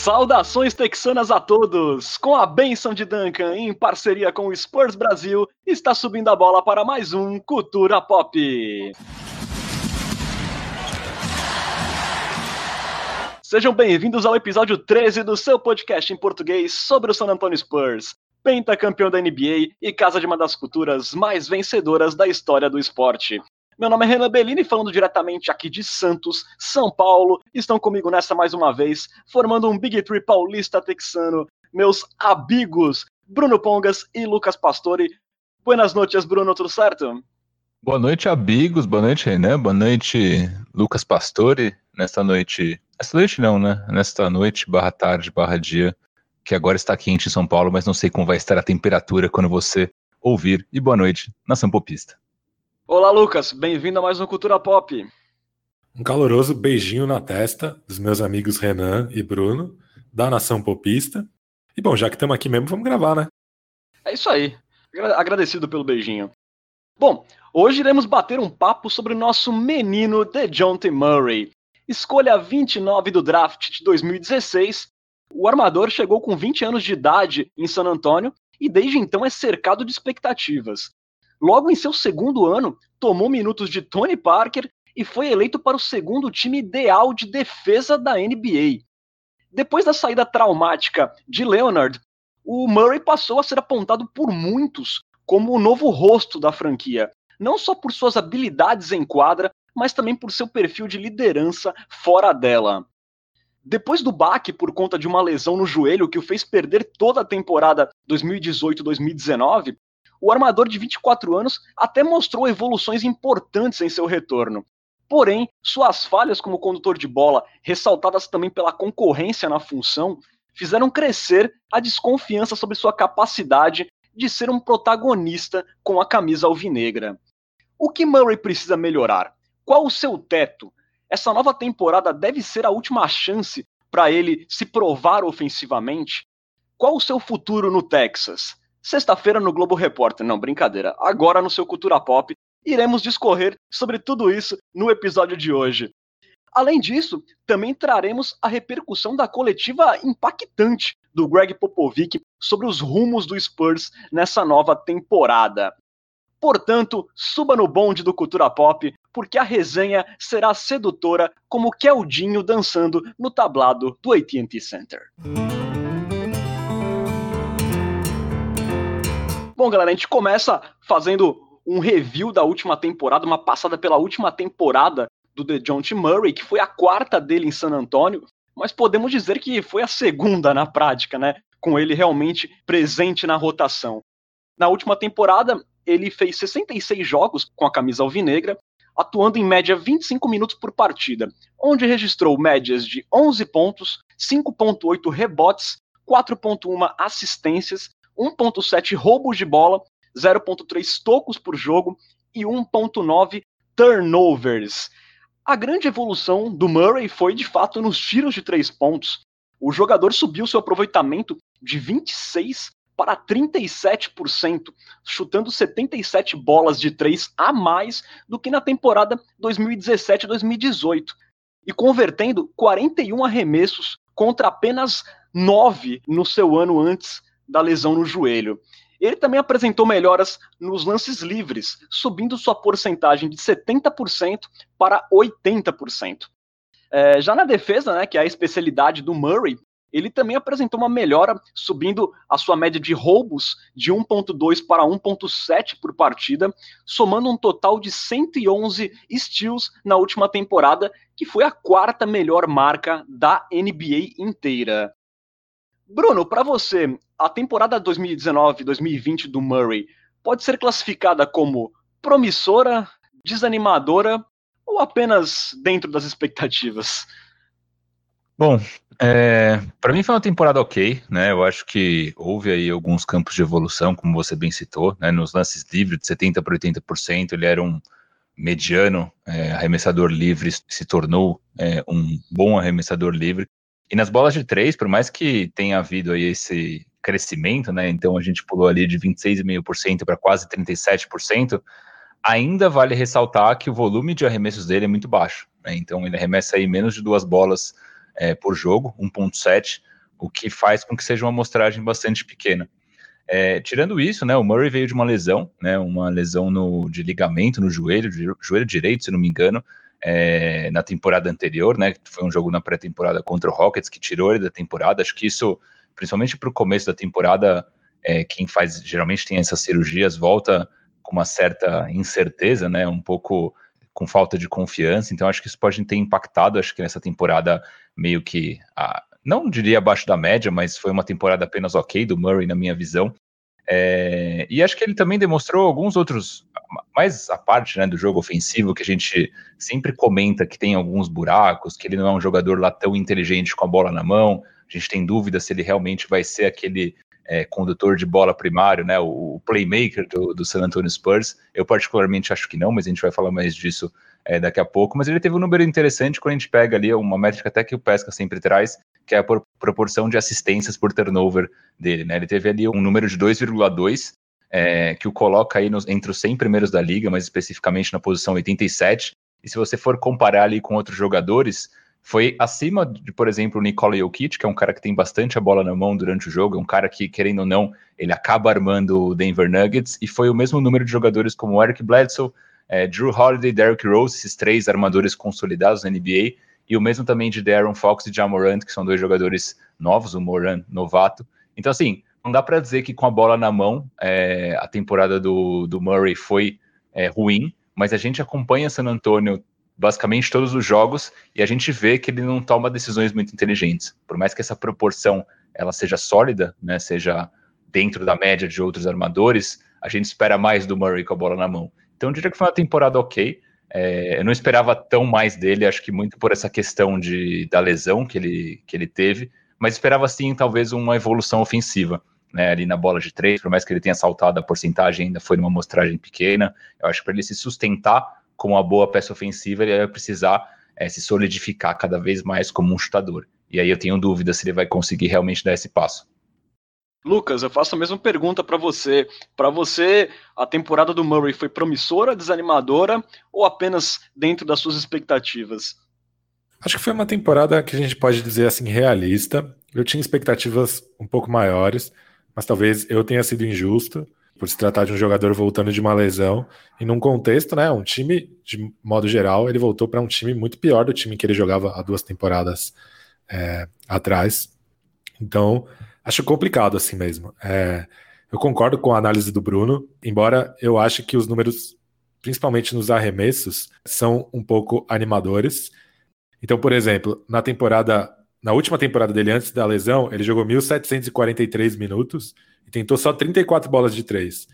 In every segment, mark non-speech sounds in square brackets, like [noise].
Saudações texanas a todos! Com a benção de Duncan, em parceria com o Spurs Brasil, está subindo a bola para mais um Cultura Pop. Sejam bem-vindos ao episódio 13 do seu podcast em português sobre o San Antonio Spurs, pentacampeão da NBA e casa de uma das culturas mais vencedoras da história do esporte. Meu nome é Renan Bellini, falando diretamente aqui de Santos, São Paulo. Estão comigo nessa mais uma vez, formando um Big Three paulista texano, meus amigos Bruno Pongas e Lucas Pastore. Buenas noites, Bruno, tudo certo? Boa noite, amigos. Boa noite, Renan. Boa noite, Lucas Pastore. Nesta noite. Esta noite não, né? Nesta noite, barra tarde, barra dia, que agora está quente em São Paulo, mas não sei como vai estar a temperatura quando você ouvir. E boa noite, nação popista. Olá, Lucas. Bem-vindo a mais um Cultura Pop. Um caloroso beijinho na testa dos meus amigos Renan e Bruno, da Nação Popista. E bom, já que estamos aqui mesmo, vamos gravar, né? É isso aí. Agradecido pelo beijinho. Bom, hoje iremos bater um papo sobre o nosso menino DeJounte Murray. Escolha 29 do draft de 2016, o armador chegou com 20 anos de idade em San Antonio e desde então é cercado de expectativas. Logo em seu segundo ano, tomou minutos de Tony Parker e foi eleito para o segundo time ideal de defesa da NBA. Depois da saída traumática de Leonard, o Murray passou a ser apontado por muitos como o novo rosto da franquia, não só por suas habilidades em quadra, mas também por seu perfil de liderança fora dela. Depois do baque por conta de uma lesão no joelho que o fez perder toda a temporada 2018-2019, o armador de 24 anos até mostrou evoluções importantes em seu retorno. Porém, suas falhas como condutor de bola, ressaltadas também pela concorrência na função, fizeram crescer a desconfiança sobre sua capacidade de ser um protagonista com a camisa alvinegra. O que Murray precisa melhorar? Qual o seu teto? Essa nova temporada deve ser a última chance para ele se provar ofensivamente? Qual o seu futuro no Texas? Sexta-feira no Globo Repórter. Não, brincadeira. Agora no seu Cultura Pop, iremos discorrer sobre tudo isso no episódio de hoje. Além disso, também traremos a repercussão da coletiva impactante do Greg Popovich sobre os rumos do Spurs nessa nova temporada. Portanto, suba no bonde do Cultura Pop, porque a resenha será sedutora como Keldinho dançando no tablado do AT&T Center. Bom, galera, a gente começa fazendo um review da última temporada, uma passada pela última temporada do DeJounte Murray, que foi a quarta dele em San Antonio, mas podemos dizer que foi a segunda na prática, né? Com ele realmente presente na rotação. Na última temporada, ele fez 66 jogos com a camisa alvinegra, atuando em média 25 minutos por partida, onde registrou médias de 11 pontos, 5.8 rebotes, 4.1 assistências 1.7 roubos de bola, 0.3 tocos por jogo e 1.9 turnovers. A grande evolução do Murray foi de fato nos tiros de três pontos. O jogador subiu seu aproveitamento de 26 para 37%, chutando 77 bolas de três a mais do que na temporada 2017-2018 e convertendo 41 arremessos contra apenas 9 no seu ano antes da lesão no joelho. Ele também apresentou melhoras nos lances livres, subindo sua porcentagem de 70% para 80%. É, já na defesa, né, que é a especialidade do Murray, ele também apresentou uma melhora, subindo a sua média de roubos de 1.2 para 1.7 por partida, somando um total de 111 steals na última temporada, que foi a quarta melhor marca da NBA inteira. Bruno, para você, a temporada 2019-2020 do Murray pode ser classificada como promissora, desanimadora ou apenas dentro das expectativas? Bom, é, para mim foi uma temporada ok, né? Eu acho que houve aí alguns campos de evolução, como você bem citou, né? Nos lances livres de 70 para 80%, ele era um mediano é, arremessador livre, se tornou é, um bom arremessador livre. E nas bolas de três, por mais que tenha havido aí esse crescimento, né? Então a gente pulou ali de 26,5% para quase 37%, ainda vale ressaltar que o volume de arremessos dele é muito baixo. Né? Então ele arremessa aí menos de duas bolas é, por jogo, 1,7, o que faz com que seja uma amostragem bastante pequena. É, tirando isso, né, o Murray veio de uma lesão, né, uma lesão no, de ligamento no joelho, joelho direito, se não me engano, é, na temporada anterior, né, foi um jogo na pré-temporada contra o Rockets que tirou ele da temporada. Acho que isso, principalmente para o começo da temporada, é, quem faz geralmente tem essas cirurgias volta com uma certa incerteza, né, um pouco com falta de confiança. Então acho que isso pode ter impactado. Acho que nessa temporada meio que a, não diria abaixo da média, mas foi uma temporada apenas ok do Murray, na minha visão. É, e acho que ele também demonstrou alguns outros, mais a parte né, do jogo ofensivo, que a gente sempre comenta que tem alguns buracos, que ele não é um jogador lá tão inteligente com a bola na mão. A gente tem dúvida se ele realmente vai ser aquele é, condutor de bola primário, né, o, playmaker do, do, San Antonio Spurs. Eu particularmente acho que não, mas a gente vai falar mais disso é, daqui a pouco. Mas ele teve um número interessante quando a gente pega ali uma métrica até que o Pesca sempre traz, que é a proporção de assistências por turnover dele, né? Ele teve ali um número de 2,2, é, que o coloca aí nos, entre os 100 primeiros da liga, mas especificamente na posição 87. E se você for comparar ali com outros jogadores, foi acima de, por exemplo, o Nikola Jokic, que é um cara que tem bastante a bola na mão durante o jogo, é um cara que, querendo ou não, ele acaba armando o Denver Nuggets, e foi o mesmo número de jogadores como Eric Bledsoe, é, Drew Holiday, Derrick Rose, esses três armadores consolidados na NBA, e o mesmo também de Darren Fox e Jamorant, que são dois jogadores novos, o Moran novato. Então, assim, não dá para dizer que com a bola na mão é, a temporada do, do Murray foi é, ruim, mas a gente acompanha San Antonio basicamente todos os jogos e a gente vê que ele não toma decisões muito inteligentes. Por mais que essa proporção ela seja sólida, né, seja dentro da média de outros armadores, a gente espera mais do Murray com a bola na mão. Então eu diria que foi uma temporada ok. É, eu não esperava tão mais dele, acho que muito por essa questão de, da lesão que ele, que ele teve, mas esperava sim talvez uma evolução ofensiva. Né, ali na bola de três, por mais que ele tenha saltado a porcentagem, ainda foi numa amostragem pequena. Eu acho que para ele se sustentar como uma boa peça ofensiva, ele vai precisar é, se solidificar cada vez mais como um chutador. E aí eu tenho dúvida se ele vai conseguir realmente dar esse passo. Lucas, eu faço a mesma pergunta para você. Para você, a temporada do Murray foi promissora, desanimadora ou apenas dentro das suas expectativas? Acho que foi uma temporada que a gente pode dizer assim realista. Eu tinha expectativas um pouco maiores, mas talvez eu tenha sido injusto por se tratar de um jogador voltando de uma lesão e num contexto, né, um time de modo geral, ele voltou para um time muito pior do time que ele jogava há duas temporadas é, atrás. Então, acho complicado assim mesmo. É, eu concordo com a análise do Bruno, embora eu ache que os números, principalmente nos arremessos, são um pouco animadores. Então, por exemplo, na temporada, na última temporada dele antes da lesão, ele jogou 1.743 minutos e tentou só 34 bolas de três.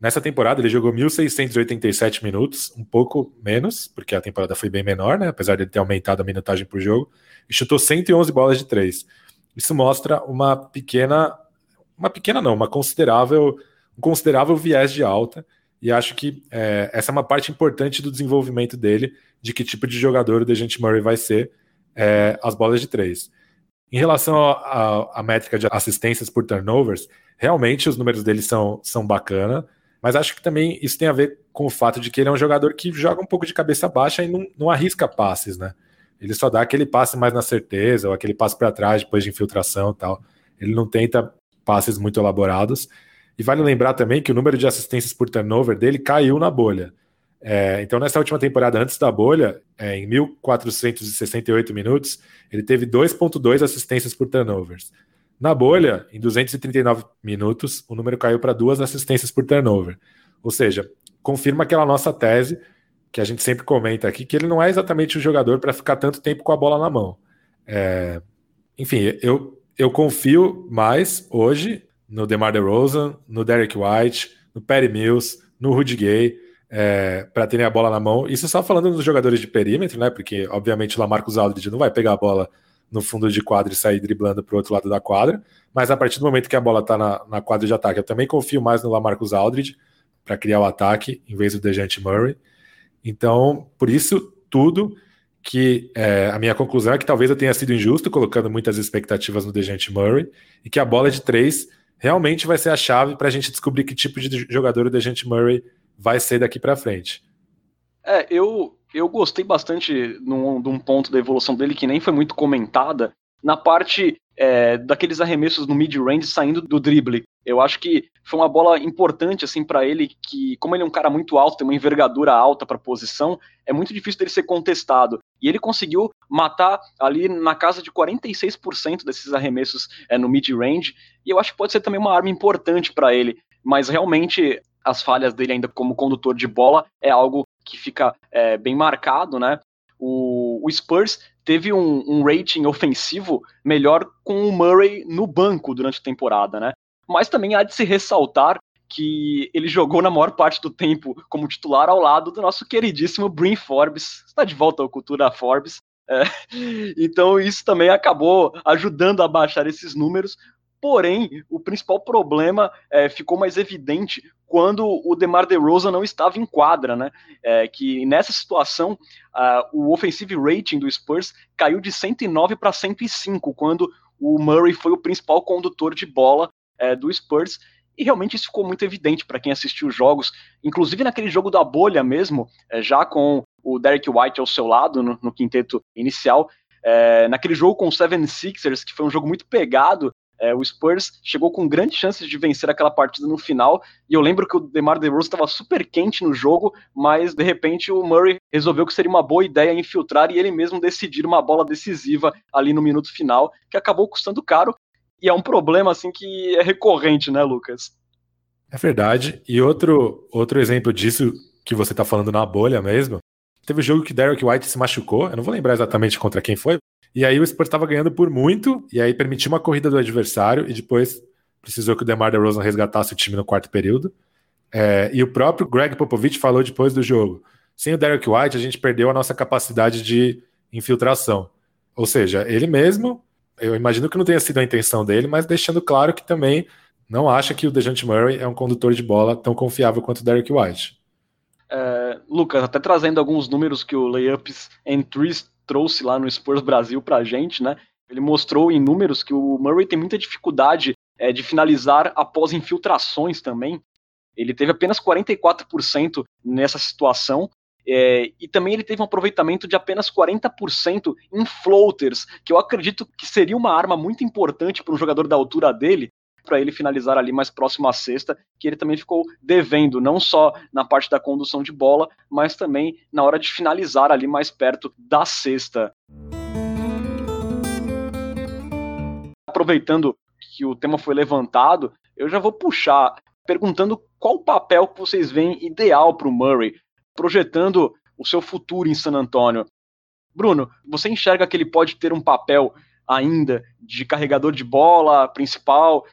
Nessa temporada ele jogou 1.687 minutos, um pouco menos, porque a temporada foi bem menor, né? Apesar de ele ter aumentado a minutagem por jogo, e chutou 111 bolas de três. Isso mostra uma pequena, uma pequena não, uma considerável, um considerável viés de alta. E acho que é, essa é uma parte importante do desenvolvimento dele, de que tipo de jogador o Dejante Murray vai ser, é, as bolas de três. Em relação à métrica de assistências por turnovers, realmente os números dele são, são bacana, mas acho que também isso tem a ver com o fato de que ele é um jogador que joga um pouco de cabeça baixa e não, não arrisca passes, né? Ele só dá aquele passe mais na certeza, ou aquele passe para trás depois de infiltração e tal. Ele não tenta passes muito elaborados. E vale lembrar também que o número de assistências por turnover dele caiu na bolha. É, então, nessa última temporada, antes da bolha, é, em 1.468 minutos, ele teve 2,2 assistências por turnovers. Na bolha, em 239 minutos, o número caiu para duas assistências por turnover. Ou seja, confirma aquela nossa tese que a gente sempre comenta aqui, que ele não é exatamente o jogador para ficar tanto tempo com a bola na mão. É, enfim, eu, eu confio mais hoje no DeMar DeRozan, no Derek White, no Perry Mills, no Rudy Gay, é, para terem a bola na mão. Isso só falando dos jogadores de perímetro, né? Porque, obviamente, o Lamarcus Aldridge não vai pegar a bola no fundo de quadra e sair driblando para o outro lado da quadra. Mas a partir do momento que a bola está na, na quadra de ataque, eu também confio mais no Lamarcus Aldridge para criar o ataque, em vez do Dejante Murray. Então, por isso tudo que é, a minha conclusão é que talvez eu tenha sido injusto colocando muitas expectativas no Dejante Murray e que a bola de três realmente vai ser a chave para a gente descobrir que tipo de jogador o Dejante Murray vai ser daqui para frente. É, eu, eu gostei bastante de um ponto da evolução dele que nem foi muito comentada, na parte é, daqueles arremessos no mid-range saindo do drible. Eu acho que foi uma bola importante assim para ele, que como ele é um cara muito alto, tem uma envergadura alta para posição, é muito difícil dele ser contestado. E ele conseguiu matar ali na casa de 46% desses arremessos é, no mid-range, e eu acho que pode ser também uma arma importante para ele. Mas realmente as falhas dele ainda como condutor de bola é algo que fica é, bem marcado, né? O, o Spurs teve um, um, rating ofensivo melhor com o Murray no banco durante a temporada, né? Mas também há de se ressaltar que ele jogou na maior parte do tempo como titular ao lado do nosso queridíssimo Brin Forbes. Está de volta à cultura Forbes. É. [laughs] Então isso também acabou ajudando a baixar esses números, Porém, o principal problema é, ficou mais evidente quando o DeMar DeRozan não estava em quadra, né? É, que nessa situação, uh, o offensive rating do Spurs caiu de 109 para 105, quando o Murray foi o principal condutor de bola é, do Spurs. E realmente isso ficou muito evidente para quem assistiu os jogos, inclusive naquele jogo da bolha mesmo, é, já com o Derek White ao seu lado no, no quinteto inicial. É, naquele jogo com o Seven Sixers, que foi um jogo muito pegado, é, o Spurs chegou com grandes chances de vencer aquela partida no final, e eu lembro que o DeMar DeRozan estava super quente no jogo, mas de repente o Murray resolveu que seria uma boa ideia infiltrar e ele mesmo decidir uma bola decisiva ali no minuto final, que acabou custando caro, e é um problema assim que é recorrente, né, Lucas? É verdade. E outro, outro exemplo disso que você está falando na bolha mesmo, teve um jogo que Derek White se machucou, eu não vou lembrar exatamente contra quem foi, e aí o Spurs estava ganhando por muito, e aí permitiu uma corrida do adversário, e depois precisou que o DeMar DeRozan resgatasse o time no quarto período. É, e o próprio Greg Popovich falou depois do jogo: sem o Derek White, a gente perdeu a nossa capacidade de infiltração. Ou seja, ele mesmo, eu imagino que não tenha sido a intenção dele, mas deixando claro que também não acha que o DeJounte Murray é um condutor de bola tão confiável quanto o Derek White. É, Lucas, até trazendo alguns números que o Layups and Threes trouxe lá no Spurs Brasil pra gente, né? Ele mostrou em números que o Murray tem muita dificuldade é, de finalizar após infiltrações também. Ele teve apenas 44% nessa situação. É, e também ele teve um aproveitamento de apenas 40% em floaters, que eu acredito que seria uma arma muito importante para um jogador da altura dele, para ele finalizar ali mais próximo à cesta, que ele também ficou devendo, não só na parte da condução de bola, mas também na hora de finalizar ali mais perto da cesta. Aproveitando que o tema foi levantado, eu já vou puxar perguntando qual o papel que vocês veem ideal para o Murray, projetando o seu futuro em San Antonio. Bruno, você enxerga que ele pode ter um papel ainda de carregador de bola principal,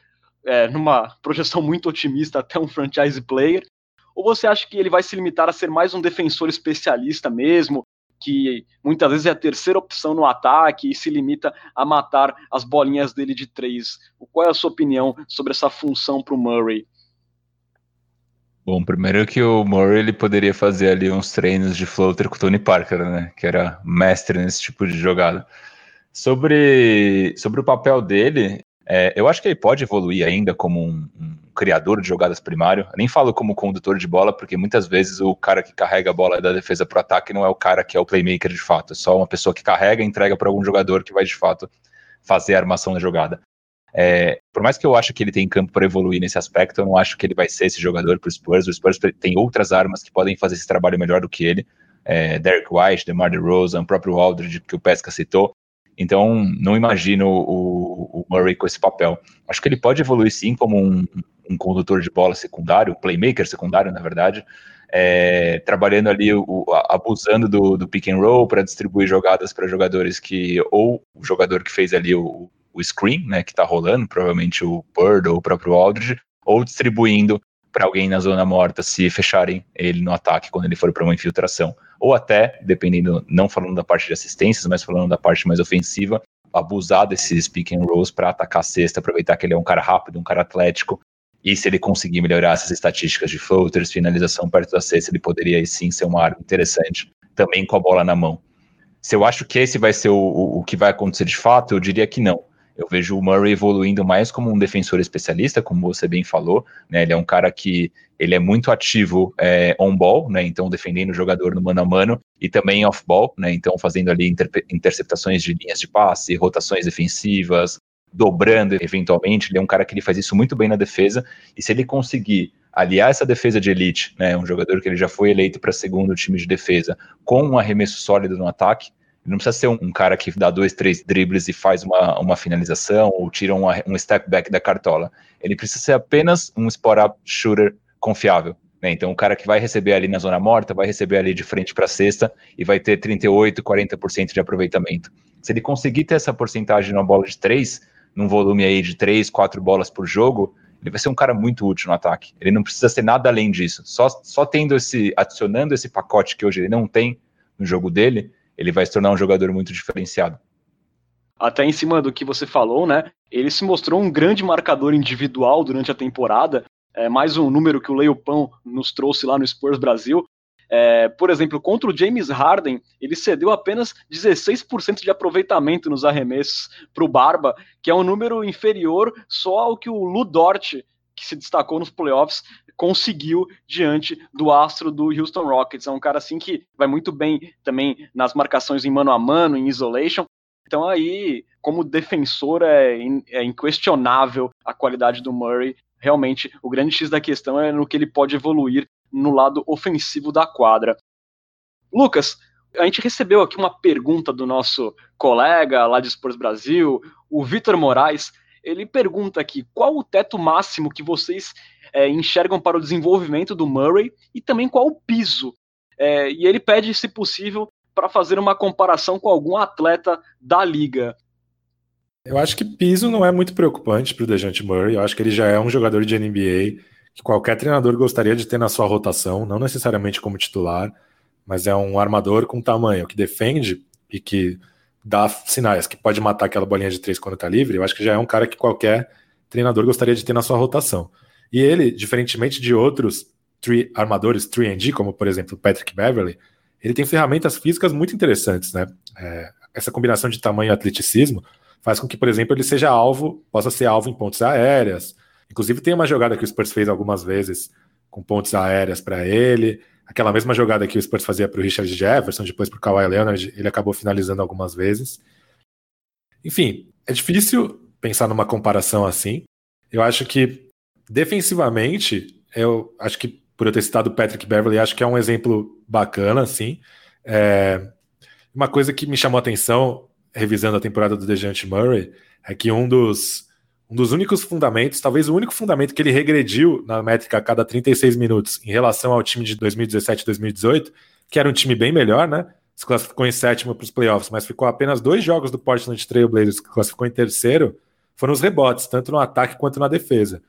é, numa projeção muito otimista, até um franchise player? Ou você acha que ele vai se limitar a ser mais um defensor especialista mesmo, que muitas vezes é a terceira opção no ataque e se limita a matar as bolinhas dele de três? Qual é a sua opinião sobre essa função para o Murray? Bom, primeiro que o Murray ele poderia fazer ali uns treinos de floater com o Tony Parker, né? Que era mestre nesse tipo de jogada. Sobre, sobre o papel dele, é, eu acho que ele pode evoluir ainda como um, um, criador de jogadas primário. Eu nem falo como condutor de bola, porque muitas vezes o cara que carrega a bola da defesa para o ataque não é o cara que é o playmaker de fato. É só uma pessoa que carrega e entrega para algum jogador que vai de fato fazer a armação da jogada. É, por mais que eu ache que ele tem campo para evoluir nesse aspecto, eu não acho que ele vai ser esse jogador para o Spurs. O Spurs tem outras armas que podem fazer esse trabalho melhor do que ele. É, Derek White, DeMar DeRozan, o próprio Aldridge que o Pesca citou. Então, não imagino o, o, Murray com esse papel. Acho que ele pode evoluir sim como um, um condutor de bola secundário, playmaker secundário, na verdade, é, trabalhando ali, o, abusando do, do pick and roll para distribuir jogadas para jogadores que, ou o jogador que fez ali o, o screen, né, que está rolando, provavelmente o Bird ou o próprio Aldridge, ou distribuindo para alguém na zona morta se fecharem ele no ataque quando ele for para uma infiltração. Ou até, dependendo, não falando da parte de assistências, mas falando da parte mais ofensiva, abusar desses pick and rolls para atacar a cesta, aproveitar que ele é um cara rápido, um cara atlético, e se ele conseguir melhorar essas estatísticas de floaters, finalização perto da cesta, ele poderia aí sim ser uma arma interessante, também com a bola na mão. Se eu acho que esse vai ser o, o, o que vai acontecer de fato, eu diria que não. Eu vejo o Murray evoluindo mais como um defensor especialista, como você bem falou, né? Ele é um cara que ele é muito ativo é, on-ball, né? Então defendendo o jogador no mano a mano e também off-ball, né? Então fazendo ali inter interceptações de linhas de passe, rotações defensivas, dobrando eventualmente, ele é um cara que ele faz isso muito bem na defesa, e se ele conseguir aliar essa defesa de elite, né, um jogador que ele já foi eleito para segundo time de defesa, com um arremesso sólido no ataque, ele não precisa ser um, cara que dá dois, três dribles e faz uma, uma finalização ou tira um, um step back da cartola. Ele precisa ser apenas um spot-up shooter confiável. Né? Então, o cara que vai receber ali na zona morta, vai receber ali de frente para a cesta e vai ter 38, 40% de aproveitamento. Se ele conseguir ter essa porcentagem numa bola de três, num volume aí de três, quatro bolas por jogo, ele vai ser um cara muito útil no ataque. Ele não precisa ser nada além disso. Só, só tendo esse, adicionando esse pacote que hoje ele não tem no jogo dele, ele vai se tornar um jogador muito diferenciado. Até em cima do que você falou, né? Ele se mostrou um grande marcador individual durante a temporada. É mais um número que o Leopão nos trouxe lá no Spurs Brasil. É, por exemplo, contra o James Harden, ele cedeu apenas 16% de aproveitamento nos arremessos para o Barba, que é um número inferior só ao que o Lu Dort, que se destacou nos playoffs, conseguiu diante do astro do Houston Rockets. É um cara assim que vai muito bem também nas marcações em mano a mano, em isolation. Então aí, como defensor, é, é inquestionável a qualidade do Murray. Realmente, o grande X da questão é no que ele pode evoluir no lado ofensivo da quadra. Lucas, a gente recebeu aqui uma pergunta do nosso colega lá de Spurs Brasil, o Vitor Moraes. Ele pergunta aqui qual o teto máximo que vocês é, enxergam para o desenvolvimento do Murray e também qual o piso. É, e ele pede, se possível, para fazer uma comparação com algum atleta da liga. Eu acho que piso não é muito preocupante para o Dejante Murray. Eu acho que ele já é um jogador de NBA que qualquer treinador gostaria de ter na sua rotação, não necessariamente como titular, mas é um armador com tamanho que defende e que dá sinais que pode matar aquela bolinha de três quando está livre. Eu acho que já é um cara que qualquer treinador gostaria de ter na sua rotação. E ele, diferentemente de outros three, armadores 3D, como por exemplo Patrick Beverly, ele tem ferramentas físicas muito interessantes, né? É, essa combinação de tamanho e atleticismo faz com que, por exemplo, ele seja alvo, possa ser alvo em pontos aéreas, Inclusive, tem uma jogada que o Spurs fez algumas vezes com pontes aéreas para ele. Aquela mesma jogada que o Spurs fazia para o Richard Jefferson, depois para o Kawhi Leonard, ele acabou finalizando algumas vezes. Enfim, é difícil pensar numa comparação assim. Eu acho que, defensivamente, eu acho que, por eu ter citado Patrick Beverly, acho que é um exemplo bacana, assim. É... Uma coisa que me chamou a atenção, revisando a temporada do DeJounte Murray, é que um dos um dos únicos fundamentos, talvez o único fundamento que ele regrediu na métrica a cada 36 minutos em relação ao time de 2017 e 2018, que era um time bem melhor, né? Se classificou em sétimo para os playoffs, mas ficou apenas dois jogos do Portland Trail Blazers, que classificou em terceiro, foram os rebotes, tanto no ataque quanto na defesa.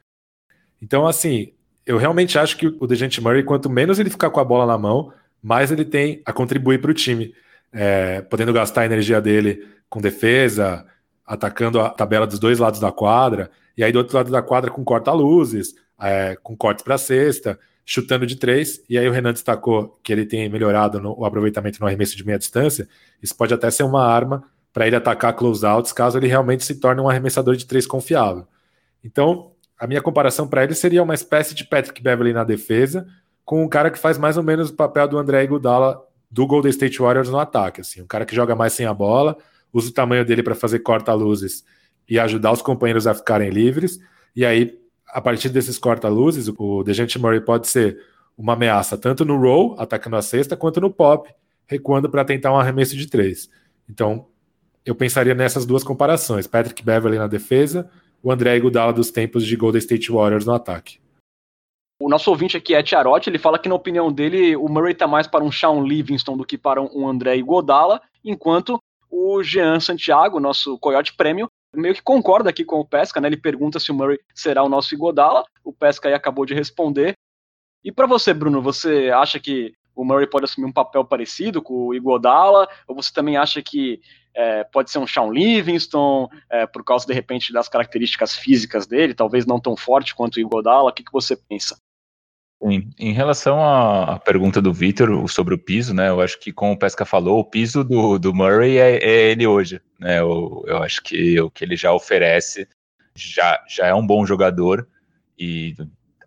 Então, assim, eu realmente acho que o Dejante Murray, quanto menos ele ficar com a bola na mão, mais ele tem a contribuir para o time, é, podendo gastar a energia dele com defesa, atacando a tabela dos dois lados da quadra, e aí do outro lado da quadra com corta-luzes, é, com cortes para cesta, chutando de três, e aí o Renan destacou que ele tem melhorado no, o aproveitamento no arremesso de meia distância, isso pode até ser uma arma para ele atacar close-outs, caso ele realmente se torne um arremessador de três confiável. Então, a minha comparação para ele seria uma espécie de Patrick Beverly na defesa, com um cara que faz mais ou menos o papel do André Iguodala do Golden State Warriors no ataque, assim, um cara que joga mais sem a bola, usa o tamanho dele para fazer corta-luzes e ajudar os companheiros a ficarem livres. E aí, a partir desses corta-luzes, o Dejante Murray pode ser uma ameaça tanto no roll, atacando a cesta, quanto no pop, recuando para tentar um arremesso de três. Então, eu pensaria nessas duas comparações: Patrick Beverly na defesa, o André Iguodala dos tempos de Golden State Warriors no ataque. O nosso ouvinte aqui é Tiarotti, ele fala que na opinião dele o Murray está mais para um Shawn Livingston do que para um André Iguodala, enquanto o Jean Santiago, nosso Coyote Prêmio, meio que concorda aqui com o Pesca, né? Ele pergunta se o Murray será o nosso Igodala. O Pesca aí acabou de responder. E para você, Bruno, você acha que o Murray pode assumir um papel parecido com o Igodala? Ou você também acha que é, pode ser um Shawn Livingston, é, por causa, de repente, das características físicas dele, talvez não tão forte quanto o Igodala? O que, que você pensa? Em, em relação à, pergunta do Vitor sobre o piso, né? Eu acho que, como o Pesca falou, o piso do, do Murray é, é ele hoje. Né? Eu, eu acho que o que ele já oferece já, já é um bom jogador e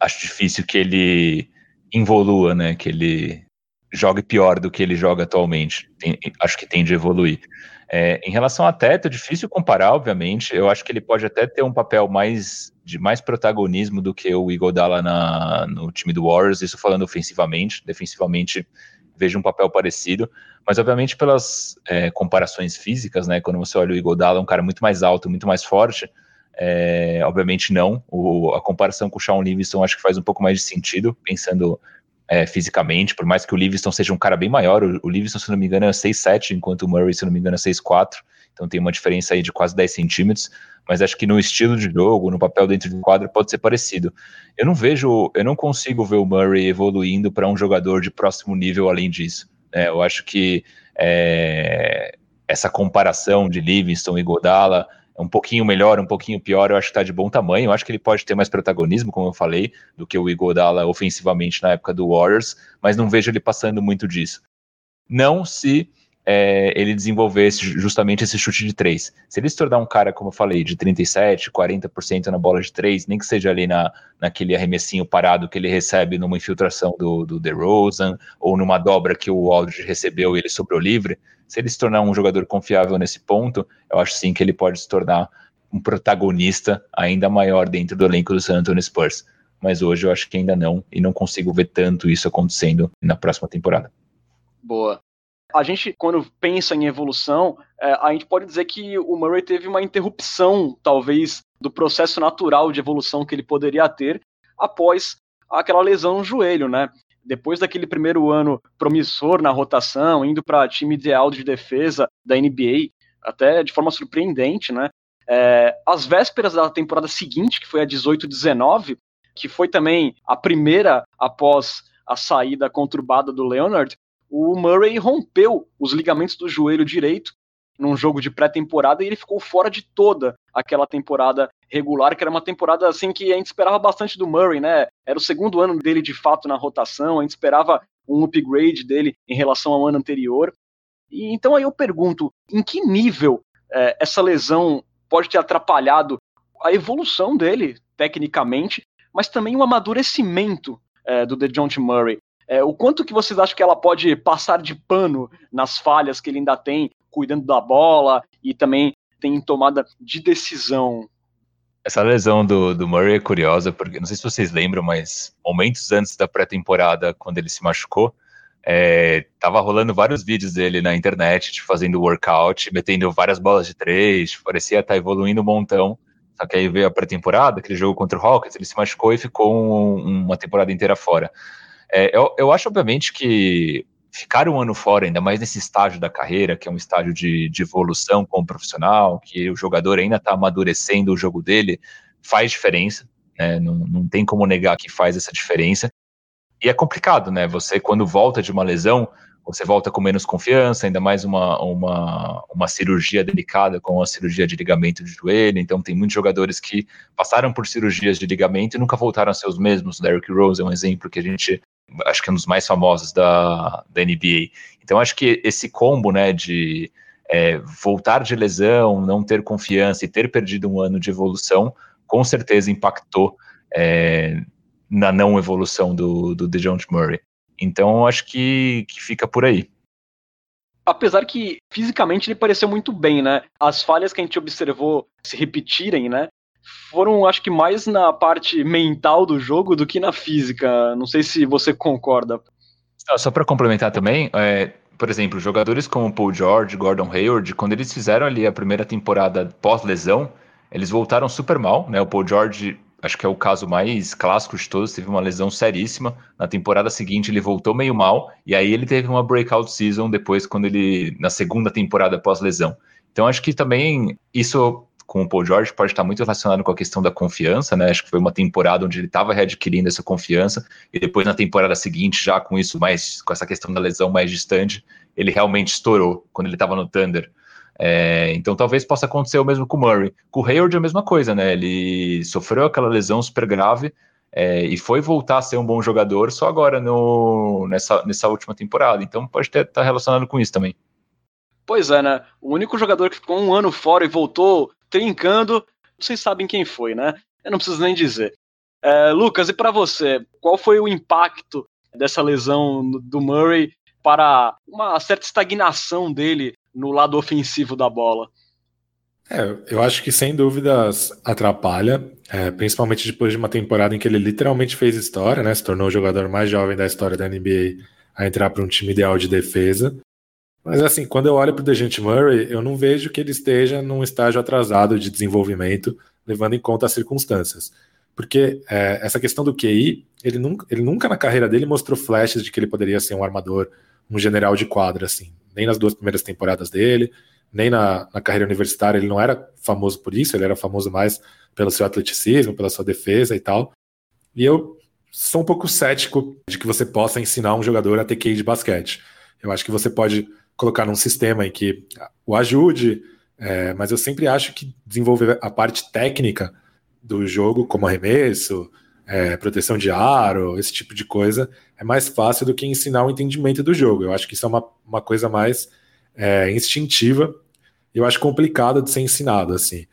acho difícil que ele involua, né? Que ele jogue pior do que ele joga atualmente. Tem, acho que tende a evoluir. É, em relação a teto, é difícil comparar, obviamente. Eu acho que ele pode até ter um papel mais de mais protagonismo do que o Igodala na, no time do Warriors, isso falando ofensivamente. Defensivamente, vejo um papel parecido. Mas, obviamente, pelas é, comparações físicas, né? Quando você olha o Igodala, um cara muito mais alto, muito mais forte. É, obviamente não. O, a comparação com o Shawn Livingston acho que faz um pouco mais de sentido, pensando é, fisicamente, por mais que o Livingston seja um cara bem maior, o, o Livingston, se não me engano, é 6'7", enquanto o Murray, se não me engano, é 6'4", então tem uma diferença aí de quase 10 centímetros, mas acho que no estilo de jogo, no papel dentro do quadro, pode ser parecido. Eu não vejo, eu não consigo ver o Murray evoluindo para um jogador de próximo nível além disso. É, eu acho que é, essa comparação de Livingston e Godala um pouquinho melhor, um pouquinho pior, eu acho que está de bom tamanho. Eu acho que ele pode ter mais protagonismo, como eu falei, do que o Igodala ofensivamente na época do Warriors, mas não vejo ele passando muito disso. Não se é, ele desenvolver esse, justamente esse chute de três. Se ele se tornar um cara, como eu falei, de 37, 40% na bola de três, nem que seja ali na, naquele arremessinho parado que ele recebe numa infiltração do, do DeRozan, ou numa dobra que o Aldridge recebeu e ele sobrou livre, se ele se tornar um jogador confiável nesse ponto, eu acho sim que ele pode se tornar um protagonista ainda maior dentro do elenco do San Antonio Spurs. Mas hoje eu acho que ainda não, e não consigo ver tanto isso acontecendo na próxima temporada. Boa a gente, quando pensa em evolução, é, a gente pode dizer que o Murray teve uma interrupção, talvez, do processo natural de evolução que ele poderia ter após aquela lesão no joelho, né? Depois daquele primeiro ano promissor na rotação, indo para time ideal de defesa da NBA, até de forma surpreendente, né? É, as vésperas da temporada seguinte, que foi a 18-19, que foi também a primeira após a saída conturbada do Leonard, o Murray rompeu os ligamentos do joelho direito num jogo de pré-temporada e ele ficou fora de toda aquela temporada regular, que era uma temporada assim que a gente esperava bastante do Murray, né? Era o segundo ano dele de fato na rotação, a gente esperava um upgrade dele em relação ao ano anterior. E então aí eu pergunto, em que nível é, essa lesão pode ter atrapalhado a evolução dele tecnicamente, mas também o amadurecimento é, do DeJounte Murray? É, o quanto que vocês acham que ela pode passar de pano nas falhas que ele ainda tem, cuidando da bola e também tem tomada de decisão? Essa lesão do, do Murray é curiosa, porque não sei se vocês lembram, mas momentos antes da pré-temporada, quando ele se machucou, é, tava rolando vários vídeos dele na internet, tipo, fazendo workout, metendo várias bolas de três, parecia estar tá evoluindo um montão. Só que aí veio a pré-temporada, aquele jogo contra o Rockets, ele se machucou e ficou um, uma temporada inteira fora. É, eu, eu acho, obviamente, que ficar um ano fora, ainda mais nesse estágio da carreira, que é um estágio de, de evolução como profissional, que o jogador ainda está amadurecendo o jogo dele, faz diferença. Né? Não, não tem como negar que faz essa diferença. E é complicado, né? Você, quando volta de uma lesão, você volta com menos confiança, ainda mais uma, uma, uma cirurgia delicada, como a cirurgia de ligamento de joelho. Então, tem muitos jogadores que passaram por cirurgias de ligamento e nunca voltaram a ser os mesmos. Derrick Rose é um exemplo que a gente acho que é um dos mais famosos da, da NBA. Então, acho que esse combo, né, de é, voltar de lesão, não ter confiança e ter perdido um ano de evolução, com certeza impactou é, na não evolução do, do DeJounte Murray. Então, acho que, que fica por aí. Apesar que fisicamente ele pareceu muito bem, né? As falhas que a gente observou se repetirem, né? foram, acho que, mais na parte mental do jogo do que na física. Não sei se você concorda. Só para complementar também, é, por exemplo, jogadores como Paul George, Gordon Hayward, quando eles fizeram ali a primeira temporada pós-lesão, eles voltaram super mal, né? O Paul George, acho que é o caso mais clássico de todos, teve uma lesão seríssima. Na temporada seguinte ele voltou meio mal, e aí ele teve uma breakout season depois, quando ele, na segunda temporada pós-lesão. Então acho que também isso com o Paul George pode estar muito relacionado com a questão da confiança, né? Acho que foi uma temporada onde ele estava readquirindo essa confiança e depois na temporada seguinte, já com isso mais com essa questão da lesão mais distante, ele realmente estourou quando ele estava no Thunder. É, então talvez possa acontecer o mesmo com o Murray. Com o Hayward é a mesma coisa, né? Ele sofreu aquela lesão super grave é, e foi voltar a ser um bom jogador só agora no, nessa, nessa última temporada. Então pode estar tá relacionado com isso também. Pois é, né? O único jogador que ficou um ano fora e voltou trincando. Vocês sabem quem foi, né? Eu não preciso nem dizer. É, Lucas, e para você, qual foi o impacto dessa lesão do Murray para uma certa estagnação dele no lado ofensivo da bola. É, eu acho que sem dúvidas atrapalha, é, principalmente depois de uma temporada em que ele literalmente fez história, né? Se tornou o jogador mais jovem da história da NBA a entrar para um time ideal de defesa. Mas assim, quando eu olho para o DeJounte Murray, eu não vejo que ele esteja num estágio atrasado de desenvolvimento, levando em conta as circunstâncias. Porque é, essa questão do QI, ele nunca, ele nunca na carreira dele mostrou flashes de que ele poderia ser um armador, um general de quadra, assim. Nem nas duas primeiras temporadas dele, nem na, na carreira universitária ele não era famoso por isso, ele era famoso mais pelo seu atleticismo, pela sua defesa e tal. E eu sou um pouco cético de que você possa ensinar um jogador a ter QI de basquete. Eu acho que você pode colocar num sistema em que o ajude, é, mas eu sempre acho que desenvolver a parte técnica do jogo, como arremesso, é, proteção de aro, esse tipo de coisa, é mais fácil do que ensinar o entendimento do jogo. Eu acho que isso é uma, uma coisa mais é, instintiva e eu acho complicado de ser ensinado, assim.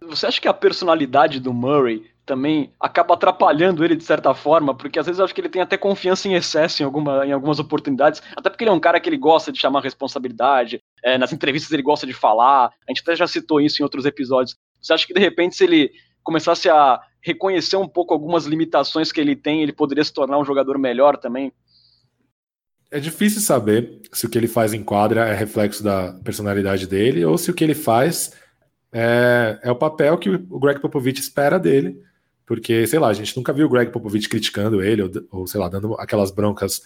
Você acha que a personalidade do Murray também acaba atrapalhando ele de certa forma, porque às vezes eu acho que ele tem até confiança em excesso em, alguma, em algumas oportunidades, até porque ele é um cara que ele gosta de chamar responsabilidade, é, nas entrevistas ele gosta de falar, a gente até já citou isso em outros episódios. Você acha que de repente se ele começasse a reconhecer um pouco algumas limitações que ele tem, ele poderia se tornar um jogador melhor também? É difícil saber se o que ele faz em quadra é reflexo da personalidade dele ou se o que ele faz é, é o papel que o Greg Popovich espera dele porque, sei lá, a gente nunca viu o Greg Popovich criticando ele, ou, ou sei lá, dando aquelas broncas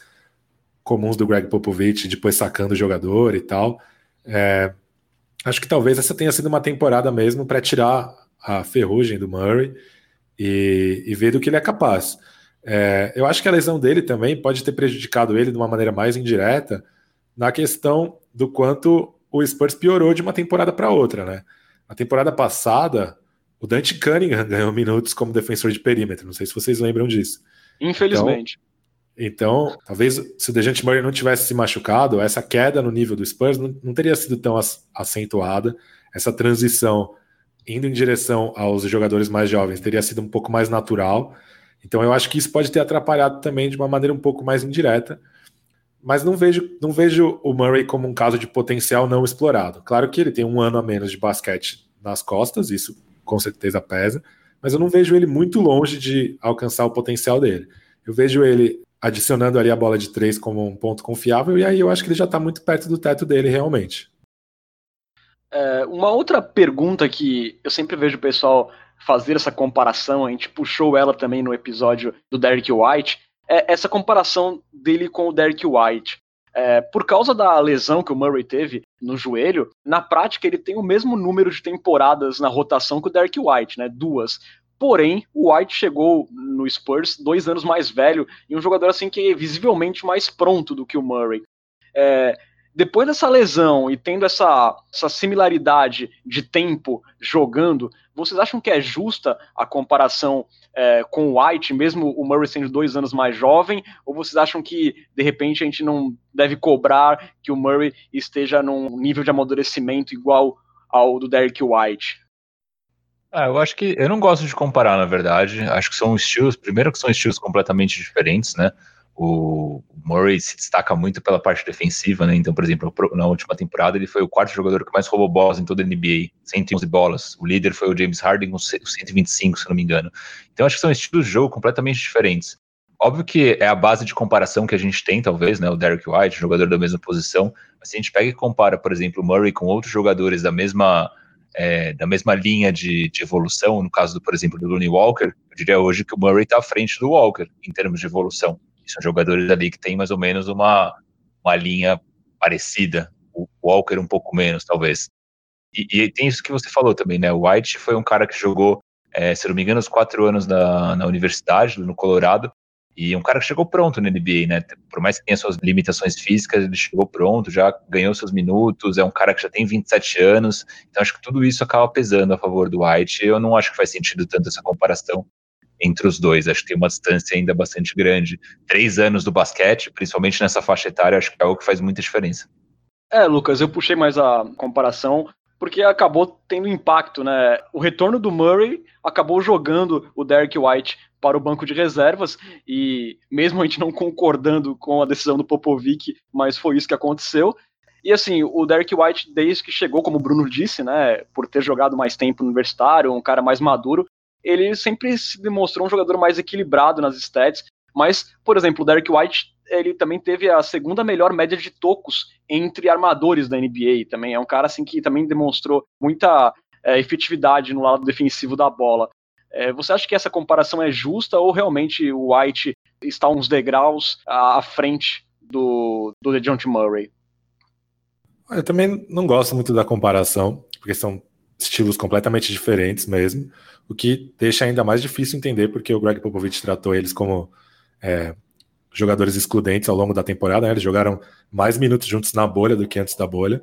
comuns do Greg Popovich, depois sacando o jogador e tal. É, acho que talvez essa tenha sido uma temporada mesmo para tirar a ferrugem do Murray e, e, ver do que ele é capaz. É, eu acho que a lesão dele também pode ter prejudicado ele de uma maneira mais indireta na questão do quanto o Spurs piorou de uma temporada para outra, né? Na temporada passada, o Dante Cunningham [laughs] ganhou minutos como defensor de perímetro. Não sei se vocês lembram disso. Infelizmente. Então, então talvez se o Dejante Murray não tivesse se machucado, essa queda no nível do Spurs não, não teria sido tão acentuada. Essa transição indo em direção aos jogadores mais jovens teria sido um pouco mais natural. Então eu acho que isso pode ter atrapalhado também de uma maneira um pouco mais indireta. Mas não vejo, não vejo o Murray como um caso de potencial não explorado. Claro que ele tem um ano a menos de basquete nas costas, isso com certeza pesa, mas eu não vejo ele muito longe de alcançar o potencial dele. Eu vejo ele adicionando ali a bola de três como um ponto confiável, e aí eu acho que ele já está muito perto do teto dele realmente. É, uma outra pergunta que eu sempre vejo o pessoal fazer essa comparação, a gente puxou ela também no episódio do Derek White, é essa comparação dele com o Derek White. É, por causa da lesão que o Murray teve no joelho, na prática ele tem o mesmo número de temporadas na rotação que o Derek White, né? Duas. Porém, o White chegou no Spurs dois anos mais velho e um jogador assim que é visivelmente mais pronto do que o Murray. É, depois dessa lesão e tendo essa, essa similaridade de tempo jogando, vocês acham que é justa a comparação é, com o White, mesmo o Murray sendo dois anos mais jovem? Ou vocês acham que, de repente, a gente não deve cobrar que o Murray esteja num nível de amadurecimento igual ao do Derek White? Ah, eu acho que eu não gosto de comparar, na verdade. Acho que são estilos, primeiro que são estilos completamente diferentes, né? O Murray se destaca muito pela parte defensiva, né? Então, por exemplo, na última temporada ele foi o quarto jogador que mais roubou bolas em toda a NBA, 111 bolas. O líder foi o James Harden com 125, se não me engano. Então, acho que são estilos de jogo completamente diferentes. Óbvio que é a base de comparação que a gente tem, talvez, né? O Derek White, jogador da mesma posição. Mas se a gente pega e compara, por exemplo, o Murray com outros jogadores da mesma, é, da mesma linha de, de, evolução, no caso, do, por exemplo, do Looney Walker, eu diria hoje que o Murray está à frente do Walker em termos de evolução. São jogadores ali que têm mais ou menos uma, uma linha parecida. O Walker um pouco menos, talvez. E, e tem isso que você falou também, né? O White foi um cara que jogou, é, se não me engano, os quatro anos na, na universidade, no Colorado, e um cara que chegou pronto na NBA, né? Por mais que tenha suas limitações físicas, ele chegou pronto, já ganhou seus minutos, é um cara que já tem 27 anos, então acho que tudo isso acaba pesando a favor do White. Eu não acho que faz sentido tanto essa comparação entre os dois. Acho que tem uma distância ainda bastante grande. Três anos do basquete, principalmente nessa faixa etária, acho que é algo que faz muita diferença. É, Lucas, eu puxei mais a comparação porque acabou tendo impacto, né? O retorno do Murray acabou jogando o Derek White para o banco de reservas e mesmo a gente não concordando com a decisão do Popovic, mas foi isso que aconteceu. E assim, o Derek White, desde que chegou, como o Bruno disse, né, por ter jogado mais tempo no universitário, um cara mais maduro, ele sempre se demonstrou um jogador mais equilibrado nas stats. Mas, por exemplo, o Derek White ele também teve a segunda melhor média de tocos entre armadores da NBA. Também é um cara assim que também demonstrou muita é, efetividade no lado defensivo da bola. É, você acha que essa comparação é justa ou realmente o White está uns degraus à, frente do, do DeJounte Murray? Eu também não gosto muito da comparação, porque são estilos completamente diferentes mesmo, o que deixa ainda mais difícil entender porque o Greg Popovich tratou eles como é, jogadores excludentes ao longo da temporada, né? eles jogaram mais minutos juntos na bolha do que antes da bolha.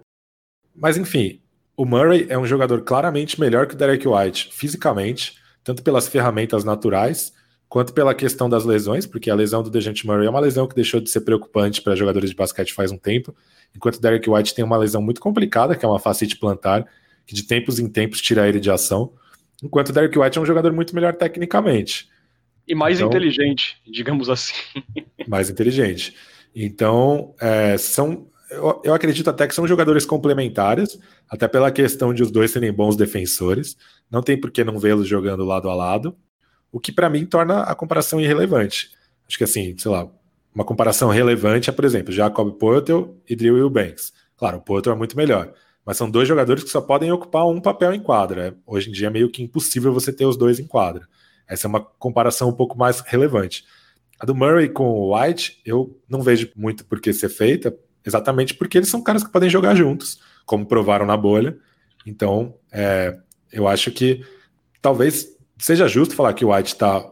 Mas enfim, o Murray é um jogador claramente melhor que o Derek White fisicamente, tanto pelas ferramentas naturais quanto pela questão das lesões, porque a lesão do Dejante Murray é uma lesão que deixou de ser preocupante para jogadores de basquete faz um tempo, enquanto o Derek White tem uma lesão muito complicada, que é uma facite plantar, que de tempos em tempos tira ele de ação, enquanto o Derek White é um jogador muito melhor tecnicamente. E mais então, inteligente, digamos assim. [laughs] Mais inteligente. Então, é, são. Eu, eu, acredito até que são jogadores complementares, até pela questão de os dois serem bons defensores. Não tem por que não vê-los jogando lado a lado, o que para mim torna a comparação irrelevante. Acho que assim, sei lá, uma comparação relevante é, por exemplo, Jacob Poeltel e Drew Eubanks. Claro, o Poeltel é muito melhor, mas são dois jogadores que só podem ocupar um papel em quadra. Hoje em dia é meio que impossível você ter os dois em quadra. Essa é uma comparação um pouco mais relevante. A do Murray com o White, eu não vejo muito por que ser feita, exatamente porque eles são caras que podem jogar juntos, como provaram na bolha. Então, é, eu acho que talvez seja justo falar que o White está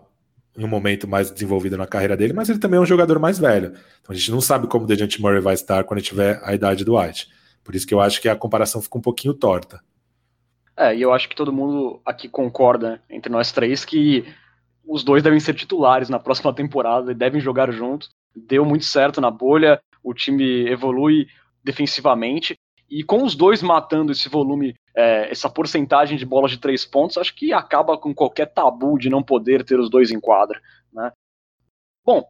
em um momento mais desenvolvido na carreira dele, mas ele também é um jogador mais velho. Então a gente não sabe como o DeJounte Murray vai estar quando tiver a idade do White. Por isso que eu acho que a comparação fica um pouquinho torta. É, e eu acho que todo mundo aqui concorda, entre nós três, que os dois devem ser titulares na próxima temporada e devem jogar juntos. Deu muito certo na bolha, o time evolui defensivamente, e com os dois matando esse volume, é, essa porcentagem de bolas de três pontos, acho que acaba com qualquer tabu de não poder ter os dois em quadra. Né? Bom,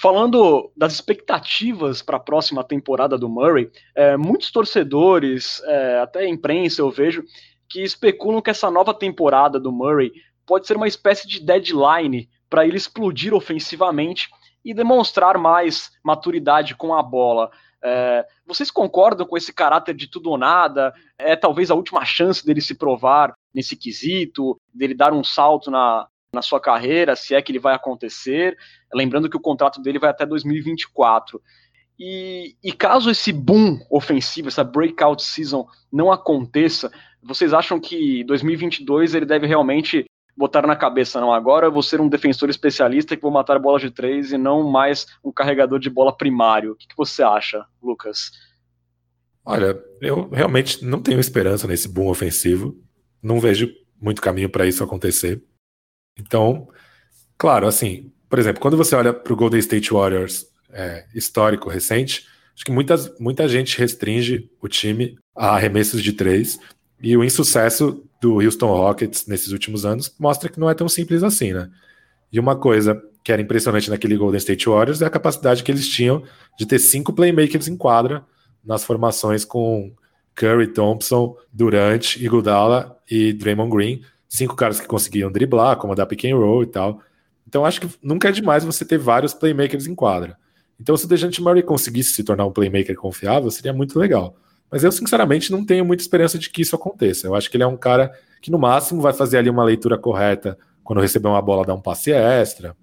Falando das expectativas para a próxima temporada do Murray, é, muitos torcedores, é, até imprensa eu vejo, que especulam que essa nova temporada do Murray pode ser uma espécie de deadline para ele explodir ofensivamente e demonstrar mais maturidade com a bola. É, vocês concordam com esse caráter de tudo ou nada? É talvez a última chance dele se provar nesse quesito, dele dar um salto na, na sua carreira, se é que ele vai acontecer. Lembrando que o contrato dele vai até 2024. E, e caso esse boom ofensivo, essa breakout season não aconteça, vocês acham que 2022 ele deve realmente botar na cabeça, não, agora eu vou ser um defensor especialista que vou matar bolas de três e não mais um carregador de bola primário. O que, que você acha, Lucas? Olha, eu realmente não tenho esperança nesse boom ofensivo. Não vejo muito caminho para isso acontecer. Então, claro, assim, por exemplo, quando você olha para o Golden State Warriors é, histórico recente, acho que muitas, muita gente restringe o time a arremessos de três e o insucesso do Houston Rockets nesses últimos anos mostra que não é tão simples assim, né? E uma coisa que era impressionante naquele Golden State Warriors é a capacidade que eles tinham de ter cinco playmakers em quadra nas formações com Curry, Thompson, Durant, Iguodala e Draymond Green, cinco caras que conseguiam driblar, comandar pick and roll e tal. Então acho que nunca é demais você ter vários playmakers em quadra. Então se o DeJounte Murray conseguisse se tornar um playmaker confiável, seria muito legal. Mas eu, sinceramente, não tenho muita esperança de que isso aconteça. Eu acho que ele é um cara que, no máximo, vai fazer ali uma leitura correta quando receber uma bola, dar um passe extra,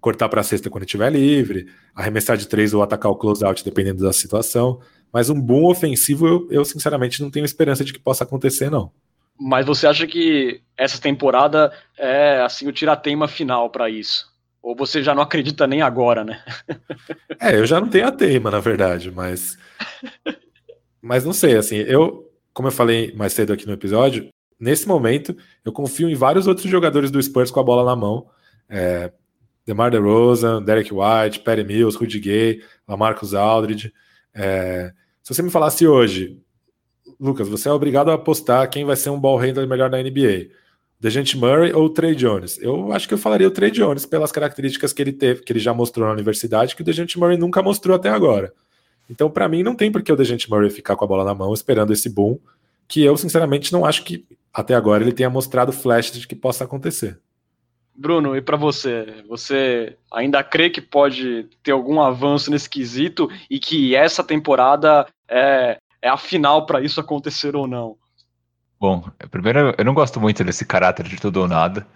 cortar para a cesta quando estiver livre, arremessar de três ou atacar o closeout, dependendo da situação. Mas um bom ofensivo, eu, eu, sinceramente não tenho esperança de que possa acontecer, não. Mas você acha que essa temporada é assim o tiratema final para isso? Ou você já não acredita nem agora, né? [laughs] é, eu já não tenho a teima, na verdade, mas mas não sei, assim, eu, como eu falei mais cedo aqui no episódio, nesse momento eu confio em vários outros jogadores do Spurs com a bola na mão. É, DeMar DeRozan, Derek White, Perry Mills, Rudy Gay, Lamarcus Aldridge. É, se você me falasse hoje, Lucas, você é obrigado a apostar quem vai ser um ball handler melhor na NBA. Dejante Murray ou Trey Jones? Eu acho que eu falaria o Trey Jones pelas características que ele teve, que ele já mostrou na universidade, que o Dejante Murray nunca mostrou até agora. Então, para mim, não tem por que o Dejante Murray ficar com a bola na mão esperando esse boom, que eu, sinceramente, não acho que até agora ele tenha mostrado flashes de que possa acontecer. Bruno, e para você? Você ainda crê que pode ter algum avanço nesse quesito e que essa temporada é, é a final para isso acontecer ou não? Bom, primeiro, eu não gosto muito desse caráter de tudo ou nada.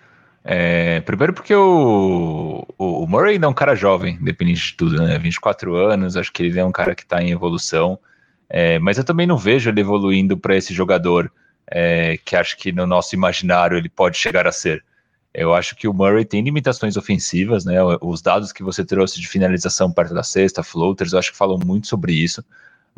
É, primeiro porque o, o, Murray é um cara jovem, independente de tudo, né? 24 anos, acho que ele é um cara que está em evolução. É, mas eu também não vejo ele evoluindo para esse jogador é, que acho que no nosso imaginário ele pode chegar a ser. Eu acho que o Murray tem limitações ofensivas, né? Os dados que você trouxe de finalização perto da cesta, floaters, eu acho que falam muito sobre isso.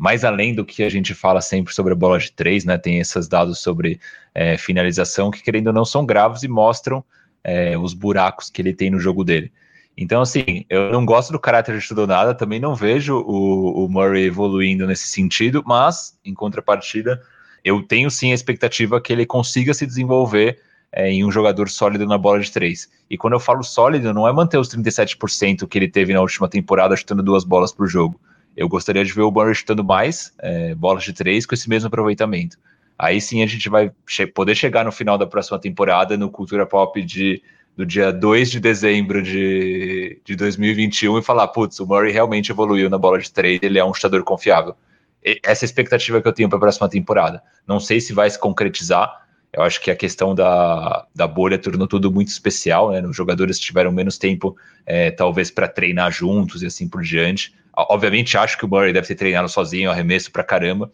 Mais além do que a gente fala sempre sobre a bola de três, né? Tem esses dados sobre é, finalização que, querendo ou não, são graves e mostram é, os buracos que ele tem no jogo dele. Então, assim, eu não gosto do caráter de tudo nada, também não vejo o, o Murray evoluindo nesse sentido, mas, em contrapartida, eu tenho sim a expectativa que ele consiga se desenvolver é, em um jogador sólido na bola de três. E quando eu falo sólido, não é manter os 37% que ele teve na última temporada, chutando duas bolas por jogo. Eu gostaria de ver o Murray chutando mais é, bolas de três com esse mesmo aproveitamento. Aí sim a gente vai che poder chegar no final da próxima temporada no Cultura Pop de, do dia 2 de dezembro de, de 2021 e falar: putz, o Murray realmente evoluiu na bola de três, ele é um chutador confiável. E essa é a expectativa que eu tenho para a próxima temporada. Não sei se vai se concretizar, eu acho que a questão da, da bolha tornou tudo muito especial, né? Os jogadores tiveram menos tempo, é, talvez, para treinar juntos e assim por diante. Obviamente, acho que o Murray deve ter treinado sozinho, arremesso para caramba,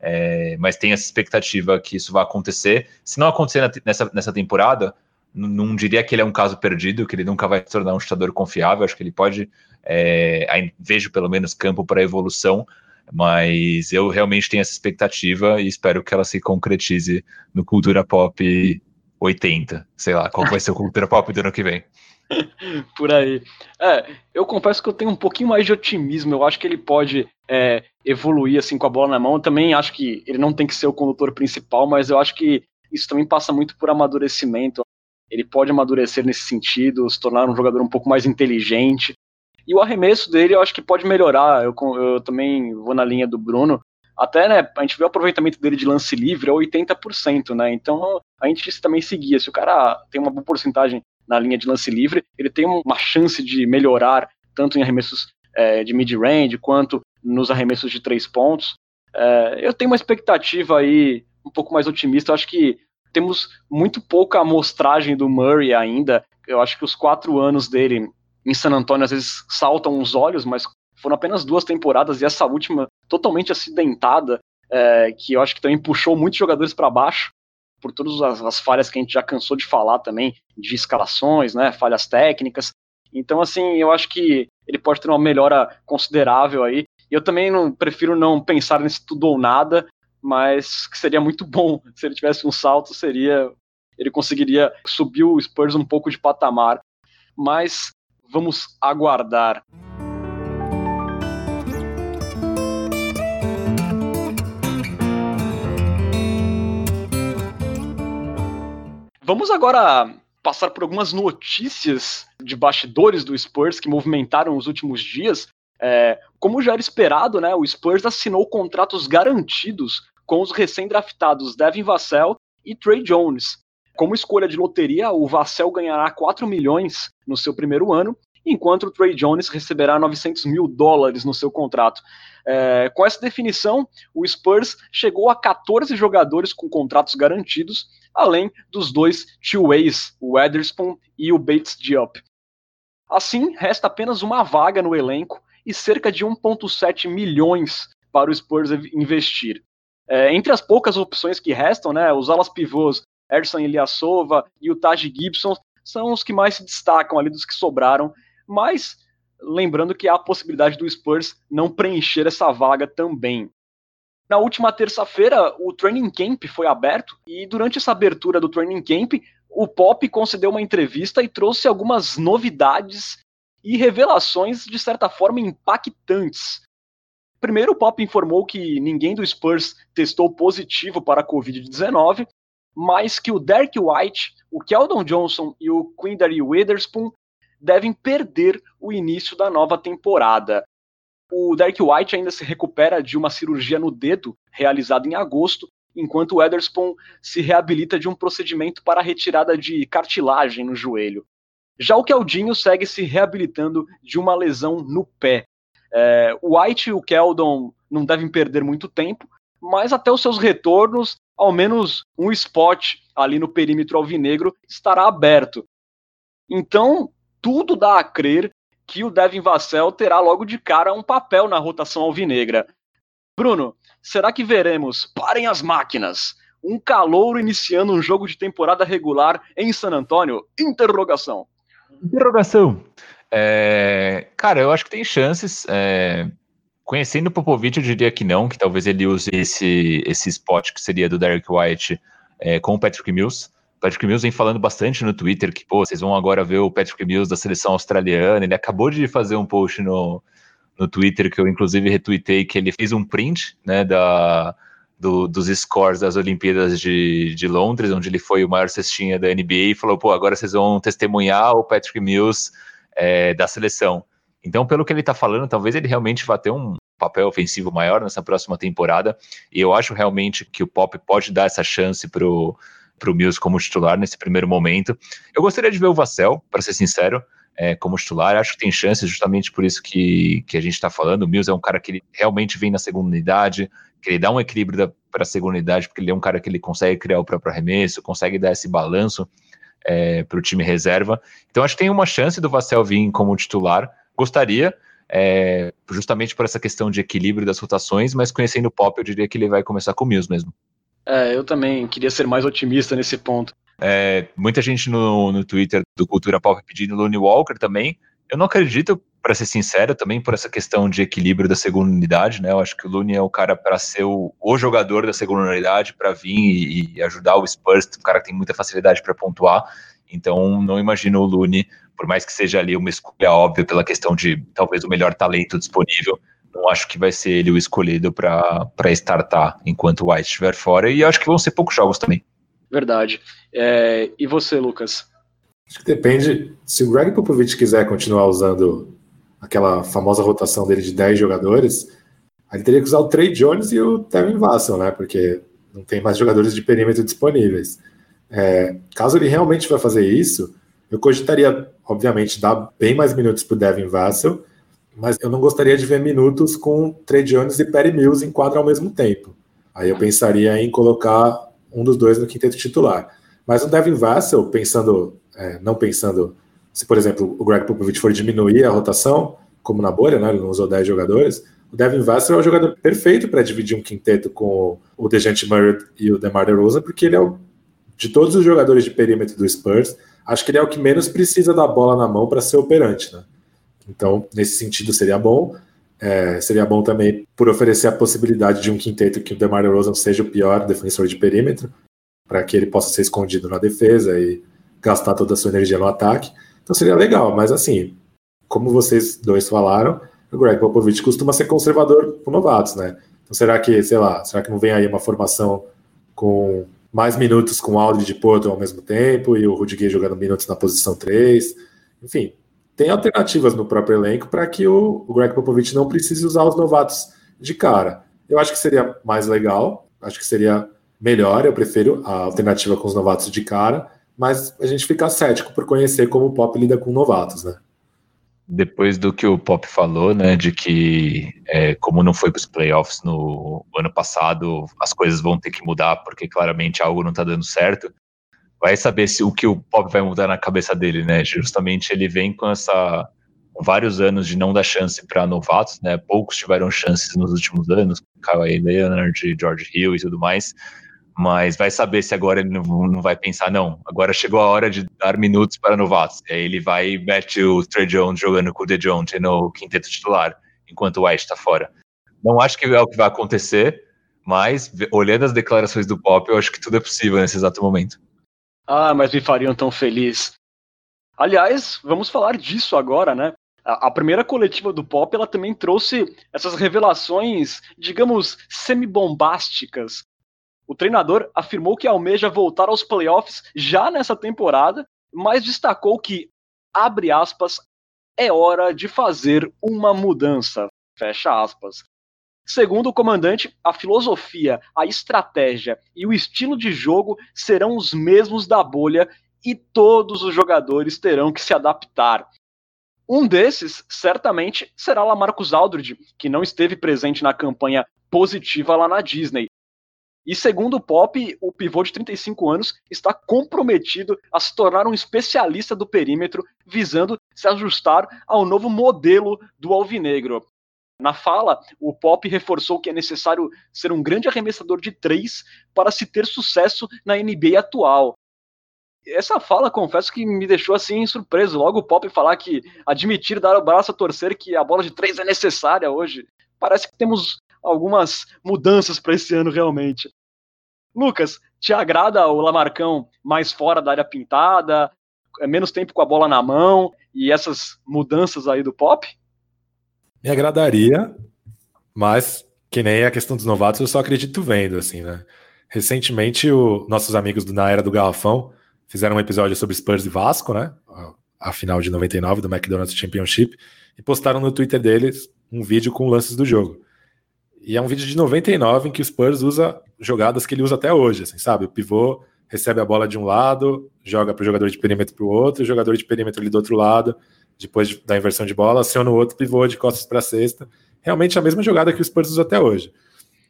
é, mas tem essa expectativa que isso vai acontecer. Se não acontecer nessa, nessa temporada, não diria que ele é um caso perdido, que ele nunca vai se tornar um chutador confiável. Acho que ele pode, é, vejo pelo menos campo para evolução, mas eu realmente tenho essa expectativa e espero que ela se concretize no Cultura Pop 80. Sei lá, qual vai ser o Cultura Pop do ano que vem. [laughs] Por aí. É, eu confesso que eu tenho um pouquinho mais de otimismo. Eu acho que ele pode é, evoluir assim com a bola na mão. Eu também acho que ele não tem que ser o condutor principal, mas eu acho que isso também passa muito por amadurecimento. Ele pode amadurecer nesse sentido, se tornar um jogador um pouco mais inteligente. E o arremesso dele eu acho que pode melhorar. Eu, eu também vou na linha do Bruno. Até, né, a gente vê o aproveitamento dele de lance livre é 80%, né? Então a gente também seguia. Se o cara tem uma boa porcentagem na linha de lance livre, ele tem uma chance de melhorar tanto em arremessos é, de mid-range quanto nos arremessos de três pontos. É, eu tenho uma expectativa aí um pouco mais otimista. Eu acho que temos muito pouca amostragem do Murray ainda. Eu acho que os quatro anos dele em San Antônio às vezes saltam os olhos, mas foram apenas duas temporadas e essa última totalmente acidentada, é, que eu acho que também puxou muitos jogadores para baixo por todas as, as, falhas que a gente já cansou de falar também, de escalações, né, falhas técnicas. Então, assim, eu acho que ele pode ter uma melhora considerável aí. Eu também não prefiro não pensar nesse tudo ou nada, mas que seria muito [laughs] bom se ele tivesse um salto, seria ele conseguiria subir o Spurs um pouco de patamar. Mas Vamos aguardar. Vamos agora passar por algumas notícias de bastidores do Spurs que movimentaram os últimos dias. É, como já era esperado, né, o Spurs assinou contratos garantidos com os recém-draftados Devin Vassell e Trey Jones. Como escolha de loteria, o Vassell ganhará 4 milhões no seu primeiro ano, enquanto o Trey Jones receberá 900 mil dólares no seu contrato. É, com essa definição, o Spurs chegou a 14 jogadores com contratos garantidos, além dos dois two-ways, o Ederson e o Bates Diop. Assim, resta apenas uma vaga no elenco e cerca de 1,7 milhões para o Spurs investir. É, entre as poucas opções que restam, né, os alas pivôs Erson Ilyasova e o Taj Gibson são os que mais se destacam ali dos que sobraram mas lembrando que há a possibilidade do Spurs não preencher essa vaga também. Na última terça-feira, o training camp foi aberto e durante essa abertura do training camp, o Pop concedeu uma entrevista e trouxe algumas novidades e revelações de certa forma impactantes. Primeiro, o Pop informou que ninguém do Spurs testou positivo para a Covid-19, mas que o Derek White, o Keldon Johnson e o Quindary Witherspoon devem perder o início da nova temporada. O Derek White ainda se recupera de uma cirurgia no dedo realizada em agosto, enquanto o Witherspoon se reabilita de um procedimento para retirada de cartilagem no joelho. Já o Keldinho segue se reabilitando de uma lesão no pé. É, o White e o Keldon não devem perder muito tempo, mas até os seus retornos, ao menos um spot ali no perímetro alvinegro estará aberto. Então, tudo dá a crer que o Devin Vassell terá logo de cara um papel na rotação alvinegra. Bruno, será que veremos, parem as máquinas, um calouro iniciando um jogo de temporada regular em San Antônio? Interrogação. Interrogação. É, cara, eu acho que tem chances. É, conhecendo o Popovich, eu diria que não, que talvez ele use esse, esse spot que seria do Derek White é, com o Patrick Mills. Patrick Mills vem falando bastante no Twitter que, pô, vocês vão agora ver o Patrick Mills da seleção australiana. Ele acabou de fazer um post no, no Twitter que eu, inclusive, retuitei, que ele fez um print, né, da, do, dos scores das Olimpíadas de, de Londres, onde ele foi o maior cestinha da NBA, e falou: pô, agora vocês vão testemunhar o Patrick Mills é, da seleção. Então, pelo que ele está falando, talvez ele realmente vá ter um papel ofensivo maior nessa próxima temporada. E eu acho realmente que o Pop pode dar essa chance para o Mills como titular nesse primeiro momento. Eu gostaria de ver o Vassell, para ser sincero, é, como titular. Acho que tem chances, justamente por isso que, que a gente está falando. O Mills é um cara que ele realmente vem na segunda unidade, que ele dá um equilíbrio para a segunda unidade, porque ele é um cara que ele consegue criar o próprio arremesso, consegue dar esse balanço é, para o time reserva. Então acho que tem uma chance do Vassell vir como titular. Gostaria, é, justamente por essa questão de equilíbrio das rotações, mas conhecendo o Pop, eu diria que ele vai começar com o Mills mesmo. É, eu também queria ser mais otimista nesse ponto. É, muita gente no, no Twitter do Cultura Pop pedindo Looney Walker também. Eu não acredito, para ser sincero, também por essa questão de equilíbrio da segunda unidade, né? Eu acho que o Looney é o cara para ser o, o, jogador da segunda unidade, para vir e, e, ajudar o Spurs, um cara que tem muita facilidade para pontuar. Então, não imagino o Looney, por mais que seja ali uma escolha óbvia pela questão de talvez o melhor talento disponível, não acho que vai ser ele o escolhido para startar enquanto o White estiver fora. E acho que vão ser poucos jogos também. Verdade. É, e você, Lucas? Acho que depende. Se o Greg Popovich quiser continuar usando aquela famosa rotação dele de 10 jogadores, ele teria que usar o Trey Jones e o Tevin Vassell, né? Porque não tem mais jogadores de perímetro disponíveis. É, caso ele realmente vá fazer isso, eu cogitaria, obviamente, dar bem mais minutos para o Devin Vassell, mas eu não gostaria de ver minutos com Trey Jones e Perry Mills em quadro ao mesmo tempo. Aí eu pensaria em colocar um dos dois no quinteto titular. Mas o Devin Vassell, pensando, é, não pensando, se por exemplo o Greg Popovich for diminuir a rotação, como na bolha, né, ele não usou 10 jogadores, o Devin Vassell é o jogador perfeito para dividir um quinteto com o Dejante Murray e o DeMar DeRozan, porque ele é o, de todos os jogadores de perímetro do Spurs, acho que ele é o que menos precisa da bola na mão para ser operante, né? Então, nesse sentido, seria bom. É, seria bom também por oferecer a possibilidade de um quinteto que o DeMar DeRozan seja o pior defensor de perímetro, para que ele possa ser escondido na defesa e gastar toda a sua energia no ataque. Então seria legal, mas assim, como vocês dois falaram, o Greg Popovich costuma ser conservador com novatos, né? Então será que, sei lá, será que não vem aí uma formação com mais minutos com o Aldridge de Porto ao mesmo tempo e o Rudy jogando minutos na posição 3? Enfim, tem alternativas no próprio elenco para que o, Greg Popovich não precise usar os novatos de cara. Eu acho que seria mais legal, acho que seria melhor, eu prefiro a alternativa com os novatos de cara, mas a gente fica cético por conhecer como o Pop lida com novatos, né? Depois do que o Pop falou, né, de que é, como não foi para os playoffs no ano passado, as coisas vão ter que mudar porque claramente algo não está dando certo vai saber se o que o Pop vai mudar na cabeça dele, né? Justamente ele vem com essa vários anos de não dar chance para novatos, né? Poucos tiveram chances nos últimos anos, Kawhi Leonard, George Hill e tudo mais. Mas vai saber se agora ele não, não vai pensar, não, agora chegou a hora de dar minutos para novatos. E aí ele vai e mete o Trey Jones jogando com o DeJounte no quinteto titular, enquanto o White está fora. Não acho que é o que vai acontecer, mas olhando as declarações do Pop, eu acho que tudo é possível nesse exato momento. Ah, mas me fariam tão feliz. Aliás, vamos falar disso agora, né? A, primeira coletiva do Pop, ela também trouxe essas revelações, digamos, semi-bombásticas. O treinador afirmou que almeja voltar aos playoffs já nessa temporada, mas destacou que, abre aspas, é hora de fazer uma mudança, fecha aspas. Segundo o comandante, a filosofia, a estratégia e o estilo de jogo serão os mesmos da bolha e todos os jogadores terão que se adaptar. Um desses, certamente, será Lamarcus Aldridge, que não esteve presente na campanha positiva lá na Disney. E segundo o Pop, o pivô de 35 anos está comprometido a se tornar um especialista do perímetro, visando se ajustar ao novo modelo do alvinegro. Na fala, o Pop reforçou que é necessário ser um grande arremessador de três para se ter sucesso na NBA atual. Essa fala, confesso que me deixou assim surpreso. Logo o Pop falar que admitir dar o braço a torcer que a bola de três é necessária hoje. Parece que temos algumas mudanças para esse ano realmente. Lucas, te agrada o Lamarcão mais fora da área pintada, é menos tempo com a bola na mão e essas mudanças aí do Pop? Me agradaria, mas que nem a questão dos novatos, eu só acredito vendo, assim, né? Recentemente, o, nossos amigos do Na Era do Garrafão fizeram um episódio sobre Spurs e Vasco, né? A, a final de 99 do McDonald's Championship, e postaram no Twitter deles um vídeo com lances do jogo. E é um vídeo de 99 em que o Spurs usa jogadas que ele usa até hoje, assim, sabe? O pivô recebe a bola de um lado, joga para o jogador de perímetro para o outro, o jogador de perímetro ali do outro lado, depois da inversão de bola, aciona o outro pivô de costas para a cesta. Realmente a mesma jogada que o Spurs usa até hoje.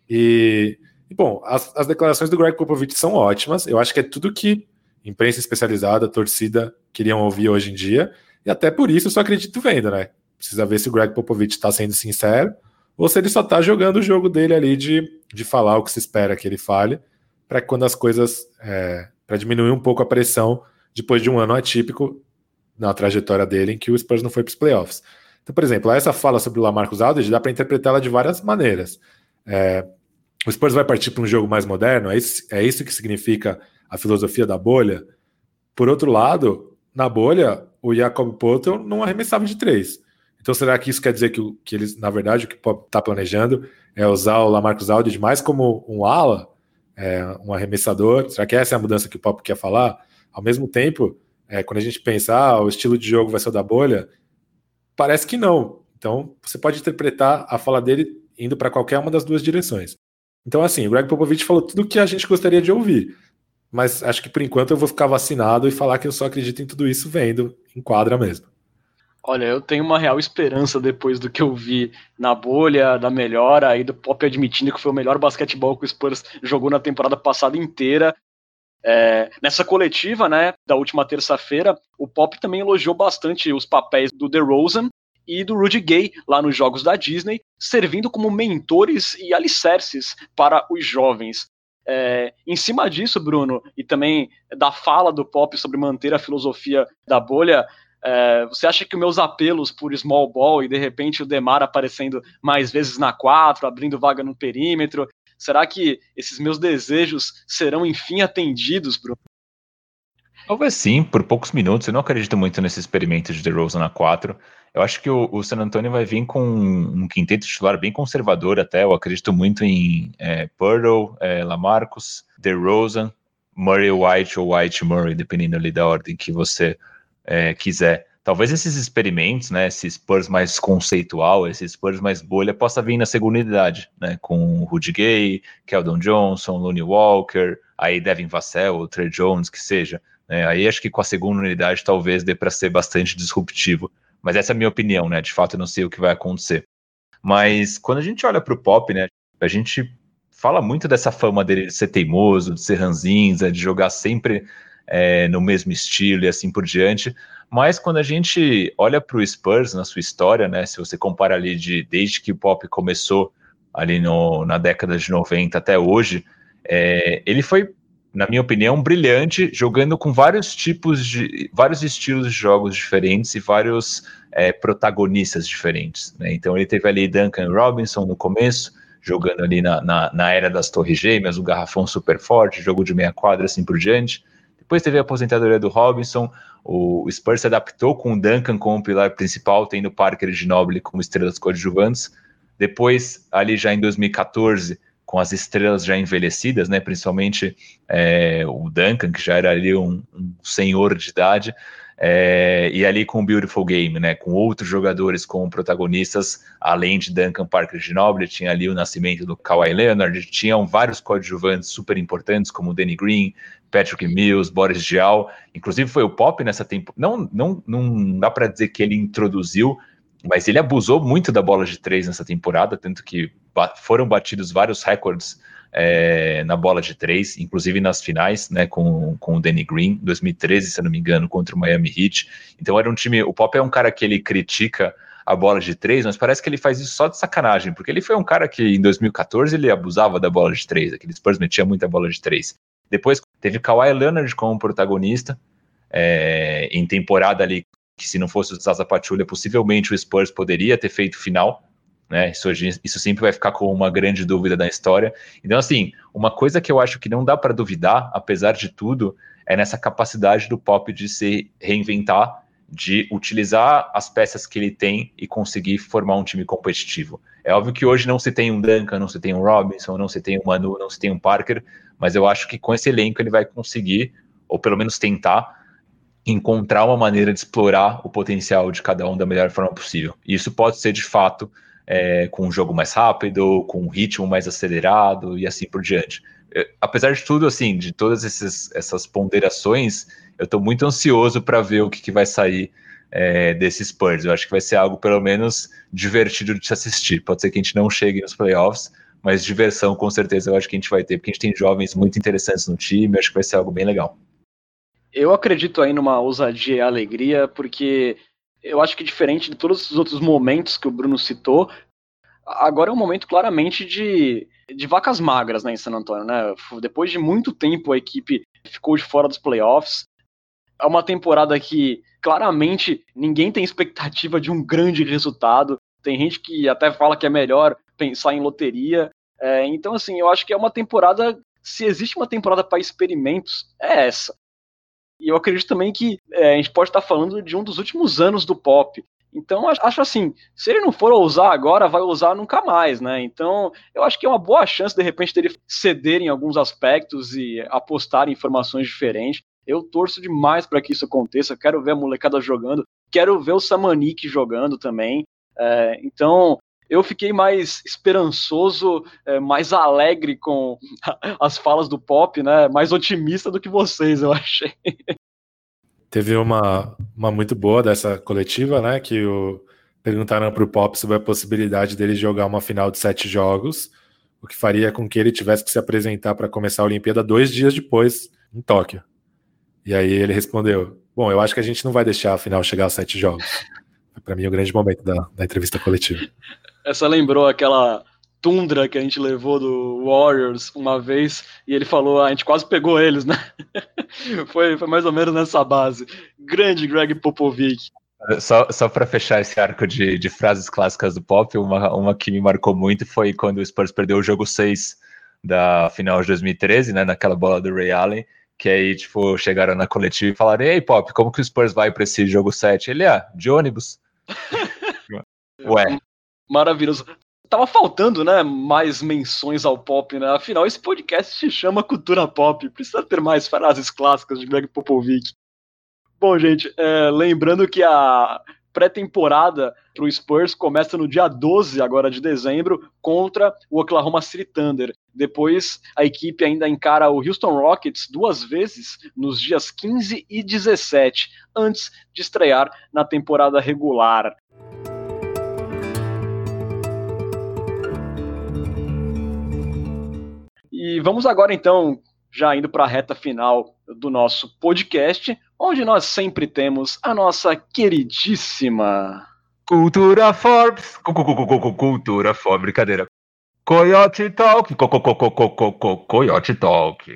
E, e bom, as, as, declarações do Greg Popovich são ótimas. Eu acho que é tudo que imprensa especializada, torcida queriam ouvir hoje em dia. E até por isso eu só acredito vendo, né? Precisa ver se o Greg Popovich está sendo sincero ou se ele só está jogando o jogo dele ali de, de falar o que se espera que ele fale, para quando as coisas. É, para diminuir um pouco a pressão depois de um ano atípico na trajetória dele em que o Spurs não foi para os playoffs. Então, por exemplo, essa fala sobre o Lamarcus Aldridge dá para interpretá-la de várias maneiras. É, o Spurs vai partir para um jogo mais moderno, é isso, é isso que significa a filosofia da bolha. Por outro lado, na bolha, o Jacob Potter não arremessava de três. Então, será que isso quer dizer que, que eles, na verdade, o que está planejando é usar o Lamarcus Aldridge mais como um ala, é, um arremessador? Será que essa é a mudança que o Pop quer falar? Ao mesmo tempo, é, quando a gente pensa, ah, o estilo de jogo vai ser o da bolha, parece que não. Então, você pode interpretar a fala dele indo para qualquer uma das duas direções. Então, assim, o Greg Popovich falou tudo o que a gente gostaria de ouvir. Mas acho que por enquanto eu vou ficar vacinado e falar que eu só acredito em tudo isso vendo, em quadra mesmo. Olha, eu tenho uma real esperança depois do que eu vi na bolha, da melhora, aí do Pop admitindo que foi o melhor basquetebol que o Spurs jogou na temporada passada inteira. É, nessa coletiva, né, da última terça-feira, o Pop também elogiou bastante os papéis do DeRozan e do Rudy Gay lá nos jogos da Disney, servindo como mentores e alicerces para os jovens. É, em cima disso, Bruno, e também da fala do Pop sobre manter a filosofia da bolha, é, você acha que meus apelos por small ball e de repente o Demar aparecendo mais vezes na 4, abrindo vaga no perímetro, Será que esses meus desejos serão enfim atendidos, Bruno? Talvez sim, por poucos minutos. Eu não acredito muito nesse experimento de DeRozan na 4. Eu acho que o, o San Antonio vai vir com um, quinteto titular bem conservador até. Eu acredito muito em é, Purdle, é, Lamarcus, DeRozan, Murray White ou White Murray, dependendo ali da ordem que você é, quiser. Talvez esses experimentos, né, esse Spurs mais conceitual, esse Spurs mais bolha, possa vir na segunda unidade, né, com Rudy Gay, Keldon Johnson, Looney Walker, aí Devin Vassell, ou Trey Jones, que seja. Né, aí acho que com a segunda unidade talvez dê para ser bastante disruptivo. Mas essa é a minha opinião, né? De fato, eu não sei o que vai acontecer. Mas quando a gente olha para o Pop, né, a gente fala muito dessa fama dele de ser teimoso, de ser ranzinza, de jogar sempre é, no mesmo estilo e assim por diante. Mas quando a gente olha para o Spurs na sua história, né, se você compara ali de desde que o pop começou ali no, na década de 90 até hoje, é, ele foi, na minha opinião, brilhante, jogando com vários tipos de vários estilos de jogos diferentes e vários é, protagonistas diferentes. Né? Então ele teve ali Duncan Robinson no começo, jogando ali na, na, na era das Torres Gêmeas, o garrafão super forte, jogo de meia quadra, assim por diante. Depois teve a aposentadoria do Robinson, o Spurs se adaptou com o Duncan como pilar principal, tendo Parker e Ginobili como estrelas coadjuvantes. Depois, ali já em 2014, com as estrelas já envelhecidas, né, principalmente é, o Duncan, que já era ali um, um senhor de idade, é, e ali com o Beautiful Game, né, com outros jogadores como protagonistas, além de Duncan Parker Ginobili, tinha ali o nascimento do Kawhi Leonard, tinham vários coadjuvantes super importantes, como Danny Green, Patrick Mills, Boris Diaw, inclusive foi o Pop nessa temporada, não, não, não dá para dizer que ele introduziu, mas ele abusou muito da bola de três nessa temporada, tanto que foram batidos vários recordes é, na bola de três, inclusive nas finais, né, com, com o Danny Green, 2013, se não me engano, contra o Miami Heat. Então era um time. O Pop é um cara que ele critica a bola de três, mas parece que ele faz isso só de sacanagem, porque ele foi um cara que em 2014 ele abusava da bola de três, aquele Spurs metia muita bola de três. Depois teve Kawhi Leonard como protagonista, é, em temporada ali, que se não fosse o Zaza Pachulia, possivelmente o Spurs poderia ter feito final, né? Isso, isso sempre vai ficar com uma grande dúvida na história. Então, assim, uma coisa que eu acho que não dá para duvidar, apesar de tudo, é nessa capacidade do Pop de se reinventar, de utilizar as peças que ele tem e conseguir formar um time competitivo. É óbvio que hoje não se tem um Duncan, não se tem um Robinson, não se tem um Manu, não se tem um Parker, mas eu acho que com esse elenco ele vai conseguir, ou pelo menos tentar, encontrar uma maneira de explorar o potencial de cada um da melhor forma possível. E isso pode ser de fato é, com um jogo mais rápido, com um ritmo mais acelerado e assim por diante. Eu, apesar de tudo, assim, de todas esses, essas ponderações, eu estou muito ansioso para ver o que, que vai sair é, desses Spurs. Eu acho que vai ser algo, pelo menos, divertido de se assistir. Pode ser que a gente não chegue nos playoffs, mas diversão, com certeza, eu acho que a gente vai ter, porque a gente tem jovens muito interessantes no time, acho que vai ser algo bem legal. Eu acredito aí numa ousadia e alegria, porque eu acho que diferente de todos os outros momentos que o Bruno citou, agora é um momento claramente de, de vacas magras né, em San Antonio. Né? Depois de muito tempo a equipe ficou de fora dos playoffs. É uma temporada que claramente ninguém tem expectativa de um grande resultado. Tem gente que até fala que é melhor pensar em loteria. É, então, assim, eu acho que é uma temporada. Se existe uma temporada para experimentos, é essa. E eu acredito também que é, a gente pode estar falando de um dos últimos anos do pop. Então, acho assim, se ele não for usar agora, vai usar nunca mais, né? Então, eu acho que é uma boa chance, de repente, dele ceder em alguns aspectos e apostar em informações diferentes. Eu torço demais para que isso aconteça. Quero ver a molecada jogando, quero ver o Samanik jogando também. É, então, eu fiquei mais esperançoso, é, mais alegre com [laughs] as falas do Pop, né? Mais otimista do que vocês, eu achei. Teve uma, uma muito boa dessa coletiva, né? Que o, perguntaram para o Pop sobre a possibilidade dele jogar uma final de sete jogos, o que faria com que ele tivesse que se apresentar para começar a Olimpíada dois dias depois, em Tóquio. E aí ele respondeu: Bom, eu acho que a gente não vai deixar a final chegar a sete jogos. Para mim, o grande momento da, da entrevista coletiva. Essa lembrou aquela tundra que a gente levou do Warriors uma vez e ele falou, ah, a gente quase pegou eles, né? [laughs] foi, foi mais ou menos nessa base. Grande Greg Popovic. Só, só para fechar esse arco de, de frases clássicas do Pop, uma, uma que me marcou muito foi quando o Spurs perdeu o jogo 6 da final de 2013, né, naquela bola do Ray Allen, que aí, tipo, chegaram na coletiva e falaram, ei, Pop, como que o Spurs vai para esse jogo 7? Ele, ah, de ônibus. [laughs] Ué. Maravilhoso. Tava faltando, né, mais menções ao pop, né? Afinal, esse podcast se chama Cultura Pop. Precisa ter mais frases clássicas de Greg Popovich. Bom, gente, é, lembrando que a pré-temporada para o Spurs começa no dia 12 agora de dezembro contra o Oklahoma City Thunder. Depois a equipe ainda encara o Houston Rockets duas vezes nos dias 15 e 17, antes de estrear na temporada regular. E vamos agora então, já indo para a reta final do nosso podcast, onde nós sempre temos a nossa queridíssima Cultura Forbes, Cultura Forbes, brincadeira. Coyote Talk, Coyote Talk.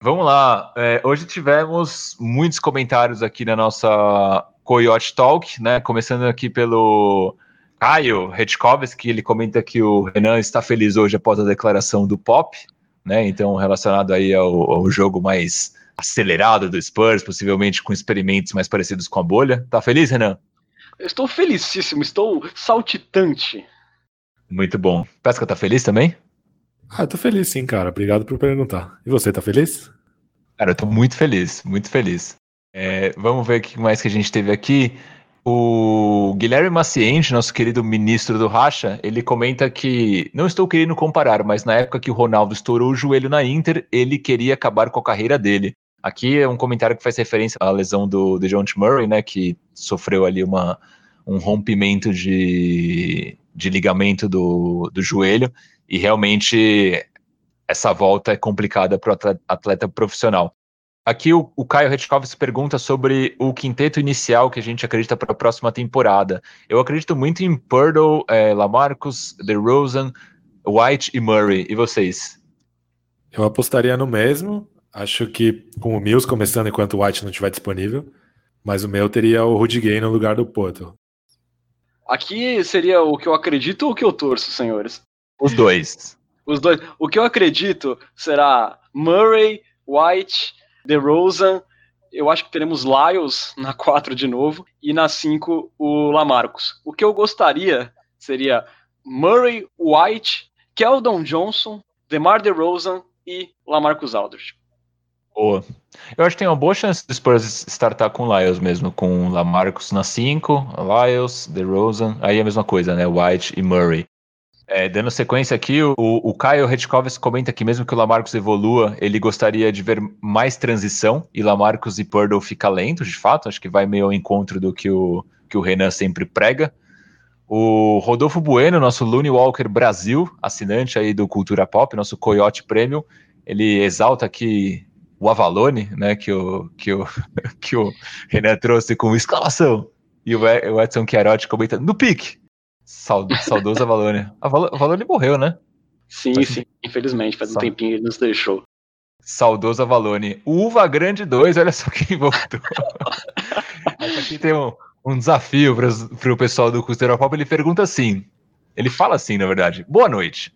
Vamos lá, é, hoje tivemos muitos comentários aqui na nossa Coyote Talk, né? Começando aqui pelo Caio Retkovski, ele comenta que o Renan está feliz hoje após a declaração do Pop, né? Então, relacionado aí ao, ao jogo mais acelerado do Spurs, possivelmente com experimentos mais parecidos com a bolha. Tá feliz, Renan? Eu estou felicíssimo, estou saltitante. Muito bom. Pesca tá feliz também? Ah, tô feliz sim, cara. Obrigado por perguntar. E você, tá feliz? Cara, eu tô muito feliz, muito feliz. É, vamos ver o que mais que a gente teve aqui. O Guilherme Maciente, nosso querido ministro do Racha, ele comenta que não estou querendo comparar, mas na época que o Ronaldo estourou o joelho na Inter, ele queria acabar com a carreira dele. Aqui é um comentário que faz referência à lesão do, John. Murray, né, que sofreu ali uma, um rompimento de, de ligamento do, do joelho, e realmente essa volta é complicada para o atleta profissional. Aqui o, o Caio Retkovs pergunta sobre o quinteto inicial que a gente acredita para a próxima temporada. Eu acredito muito em Purdle, é, Lamarcus, DeRozan, White e Murray. E vocês? Eu apostaria no mesmo. Acho que com o Mills começando enquanto o White não estiver disponível. Mas o meu teria o Rudy Gay no lugar do Poto. Aqui seria o que eu acredito ou o que eu torço, senhores? Os dois. Os dois. O que eu acredito será Murray, White, DeRozan, eu acho que teremos Lyles na 4 de novo, e na 5 o Lamarcus. O que eu gostaria seria Murray, White, Keldon Johnson, DeMar DeRozan e Lamarcus Aldridge. Boa. Eu acho que tem uma boa chance de Spurs startar com Lyles mesmo, com Lamarcus na 5, Lyles, DeRozan, aí é a mesma coisa, né, White e Murray. É, dando sequência aqui, o, o Caio Retkovs comenta que mesmo que o Lamarcus evolua, ele gostaria de ver mais transição, e Lamarcus e Purdle fica lento, de fato, acho que vai meio ao encontro do que o, que o Renan sempre prega. O Rodolfo Bueno, nosso Looney Walker Brasil, assinante aí do Cultura Pop, nosso Coyote Premium, ele exalta aqui o Avalone, né, que o, que o, [laughs] que o Renan trouxe com exclamação. E o Edson Chiarotti comenta, no pique, Saud saudoso Avalone. Avalone morreu, né? Sim, Mas, sim, infelizmente, faz um tempinho ele nos deixou. Saudoso Avalone. Uva Grande 2, olha só quem voltou. [laughs] aqui tem um, um desafio para o pessoal do Custeiro Pop. Ele pergunta assim: ele fala assim, na verdade. Boa noite.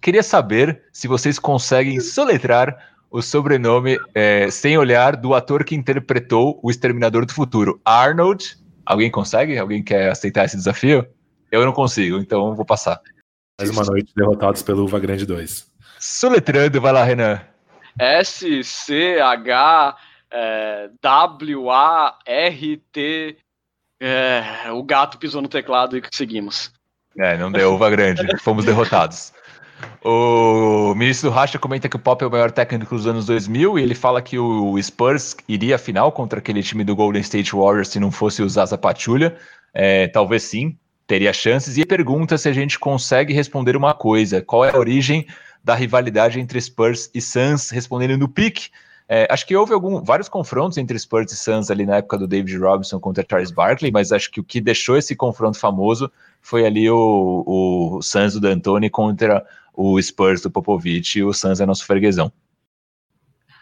Queria saber se vocês conseguem soletrar o sobrenome é, sem olhar do ator que interpretou o Exterminador do Futuro, Arnold. Alguém consegue? Alguém quer aceitar esse desafio? Eu não consigo, então vou passar. Mais uma noite derrotados pelo Uva Grande 2. Soletrando, vai lá, Renan. S-C-H-W-A-R-T. É, o gato pisou no teclado e seguimos. É, não deu uva grande, [laughs] fomos derrotados. O ministro do Racha comenta que o Pop é o maior técnico dos anos 2000 e ele fala que o Spurs iria à final contra aquele time do Golden State Warriors se não fosse usar Zaza Pachulia. É, talvez sim, teria chances. E pergunta se a gente consegue responder uma coisa: qual é a origem da rivalidade entre Spurs e Suns? Respondendo no pique. É, acho que houve algum, vários confrontos entre Spurs e Suns ali na época do David Robinson contra Charles Barkley, mas acho que o que deixou esse confronto famoso foi ali o, o Suns do D'Antoni contra o Spurs do Popovich e o Suns é nosso freguesão.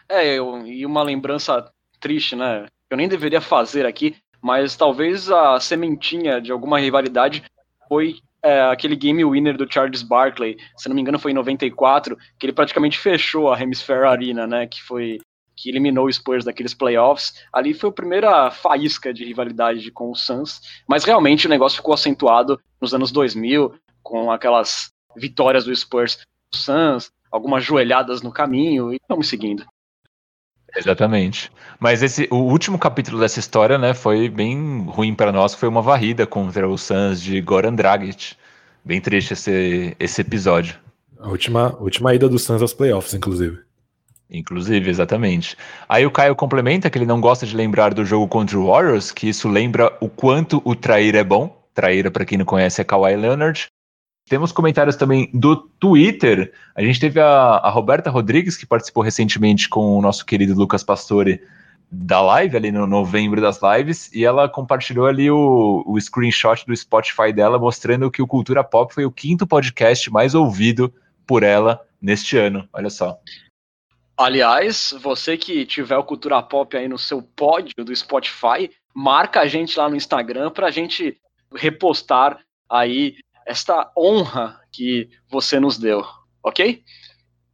É, eu, e uma lembrança triste, né? Eu nem deveria fazer aqui, mas talvez a sementinha de alguma rivalidade foi é, aquele game winner do Charles Barkley, se não me engano foi em 94, que ele praticamente fechou a Hemisphere Arena, né, que foi que eliminou o Spurs daqueles playoffs. Ali foi a primeira faísca de rivalidade com o Suns, mas realmente o negócio ficou acentuado nos anos 2000, com aquelas vitórias do Spurs do Suns, algumas joelhadas no caminho, e estamos seguindo. Exatamente. Mas esse, o último capítulo dessa história, né, foi bem ruim para nós, foi uma varrida contra o Suns de Goran Dragic. Bem triste esse, esse episódio. A última, última ida do Suns aos playoffs, inclusive. Inclusive, exatamente. Aí o Caio complementa que ele não gosta de lembrar do jogo contra o Warriors, que isso lembra o quanto o trair é bom. Traíra, para quem não conhece, é Kawhi Leonard. Temos comentários também do Twitter. A gente teve a, a, Roberta Rodrigues, que participou recentemente com o nosso querido Lucas Pastore da live, ali no novembro das lives, e ela compartilhou ali o, o screenshot do Spotify dela, mostrando que o Cultura Pop foi o quinto podcast mais ouvido por ela neste ano. Olha só. Aliás, você que tiver o Cultura Pop aí no seu pódio do Spotify, marca a gente lá no Instagram para a gente repostar aí esta honra que você nos deu, ok?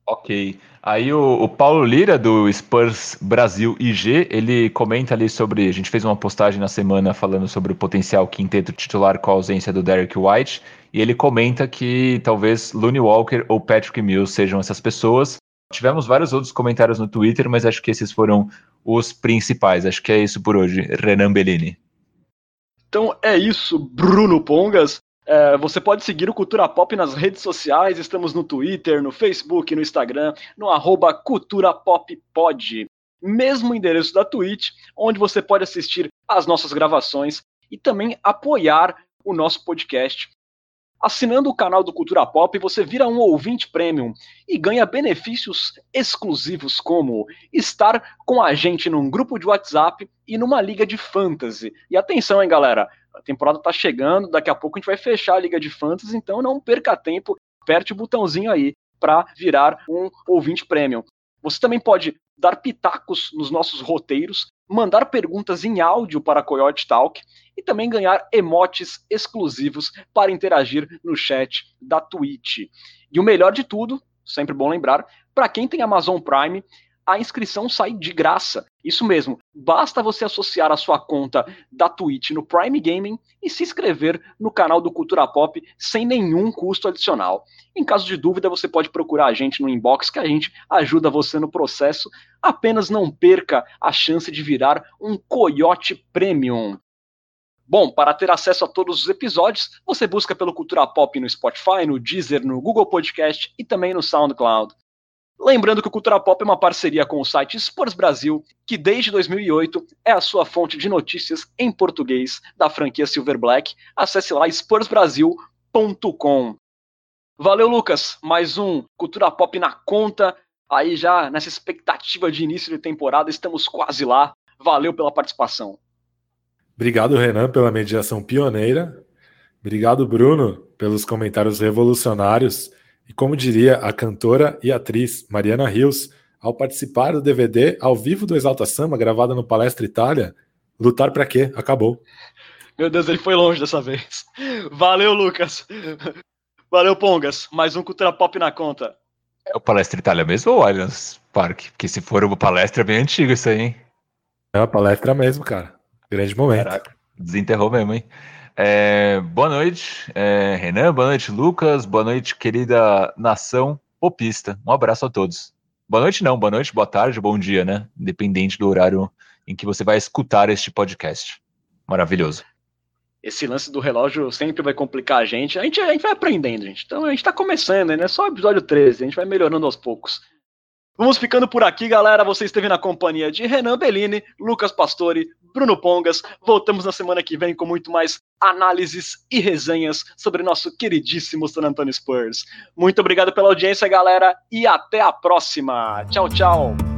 Ok. Aí o, o, Paulo Lira, do Spurs Brasil IG, ele comenta ali sobre. A gente fez uma postagem na semana falando sobre o potencial quinteto titular com a ausência do Derek White. E ele comenta que talvez Looney Walker ou Patrick Mills sejam essas pessoas. Tivemos vários outros comentários no Twitter, mas acho que esses foram os principais. Acho que é isso por hoje. Renan Bellini. Então é isso, Bruno Pongas. É, você pode seguir o Cultura Pop nas redes sociais, estamos no Twitter, no Facebook, no Instagram, no arroba Cultura Pop Pod. Mesmo endereço da Twitch, onde você pode assistir às nossas gravações e também apoiar o nosso podcast. Assinando o canal do Cultura Pop, você vira um ouvinte premium e ganha benefícios exclusivos como estar com a gente num grupo de WhatsApp e numa liga de fantasy. E atenção, hein, galera, a temporada tá chegando, daqui a pouco a gente vai fechar a Liga de Fantasy, então não perca tempo, aperte o botãozinho aí para virar um ouvinte premium. Você também pode dar pitacos nos nossos roteiros, mandar perguntas em áudio para a Coyote Talk e também ganhar emotes exclusivos para interagir no chat da Twitch. E o melhor de tudo, sempre bom lembrar, para quem tem Amazon Prime, a inscrição sai de graça. Isso mesmo, basta você associar a sua conta da Twitch no Prime Gaming e se inscrever no canal do Cultura Pop sem nenhum custo adicional. Em caso de dúvida, você pode procurar a gente no inbox que a gente ajuda você no processo. Apenas não perca a chance de virar um Coyote Premium. Bom, para ter acesso a todos os episódios, você busca pelo Cultura Pop no Spotify, no Deezer, no Google Podcast e também no SoundCloud. Lembrando que o Cultura Pop é uma parceria com o site Spurs Brasil, que desde 2008 é a sua fonte de notícias em português da franquia Silver Black. Acesse lá spursbrasil.com. Valeu, Lucas. Mais um Cultura Pop na conta. Aí já nessa expectativa de início de temporada, estamos quase lá. Valeu pela participação. Obrigado, Renan, pela mediação pioneira. Obrigado, Bruno, pelos comentários revolucionários. E como diria a cantora e atriz Mariana Rios, ao participar do DVD ao vivo do Exalta Samba, gravada no Palestra Itália, lutar para quê? Acabou. Meu Deus, ele foi longe dessa vez. Valeu, Lucas. Valeu, Pongas. Mais um Cultura Pop na conta. É o Palestra Itália mesmo ou o Allianz Parque? Porque se for uma palestra é bem antiga isso aí, hein? É uma palestra mesmo, cara. Grande momento. Caraca, desenterrou mesmo, hein? É, boa noite, é, Renan. Boa noite, Lucas. Boa noite, querida nação popista. Um abraço a todos. Boa noite, não. Boa noite, boa tarde, bom dia, né? Independente do horário em que você vai escutar este podcast. Maravilhoso. Esse lance do relógio sempre vai complicar a gente. A gente, a gente vai aprendendo, gente. Então a gente tá começando, né? Só o episódio 13. A gente vai melhorando aos poucos. Vamos ficando por aqui, galera. Você esteve na companhia de Renan Bellini, Lucas Pastore, Bruno Pongas. Voltamos na semana que vem com muito mais análises e resenhas sobre nosso queridíssimo San Antonio Spurs. Muito obrigado pela audiência, galera, e até a próxima. Tchau, tchau.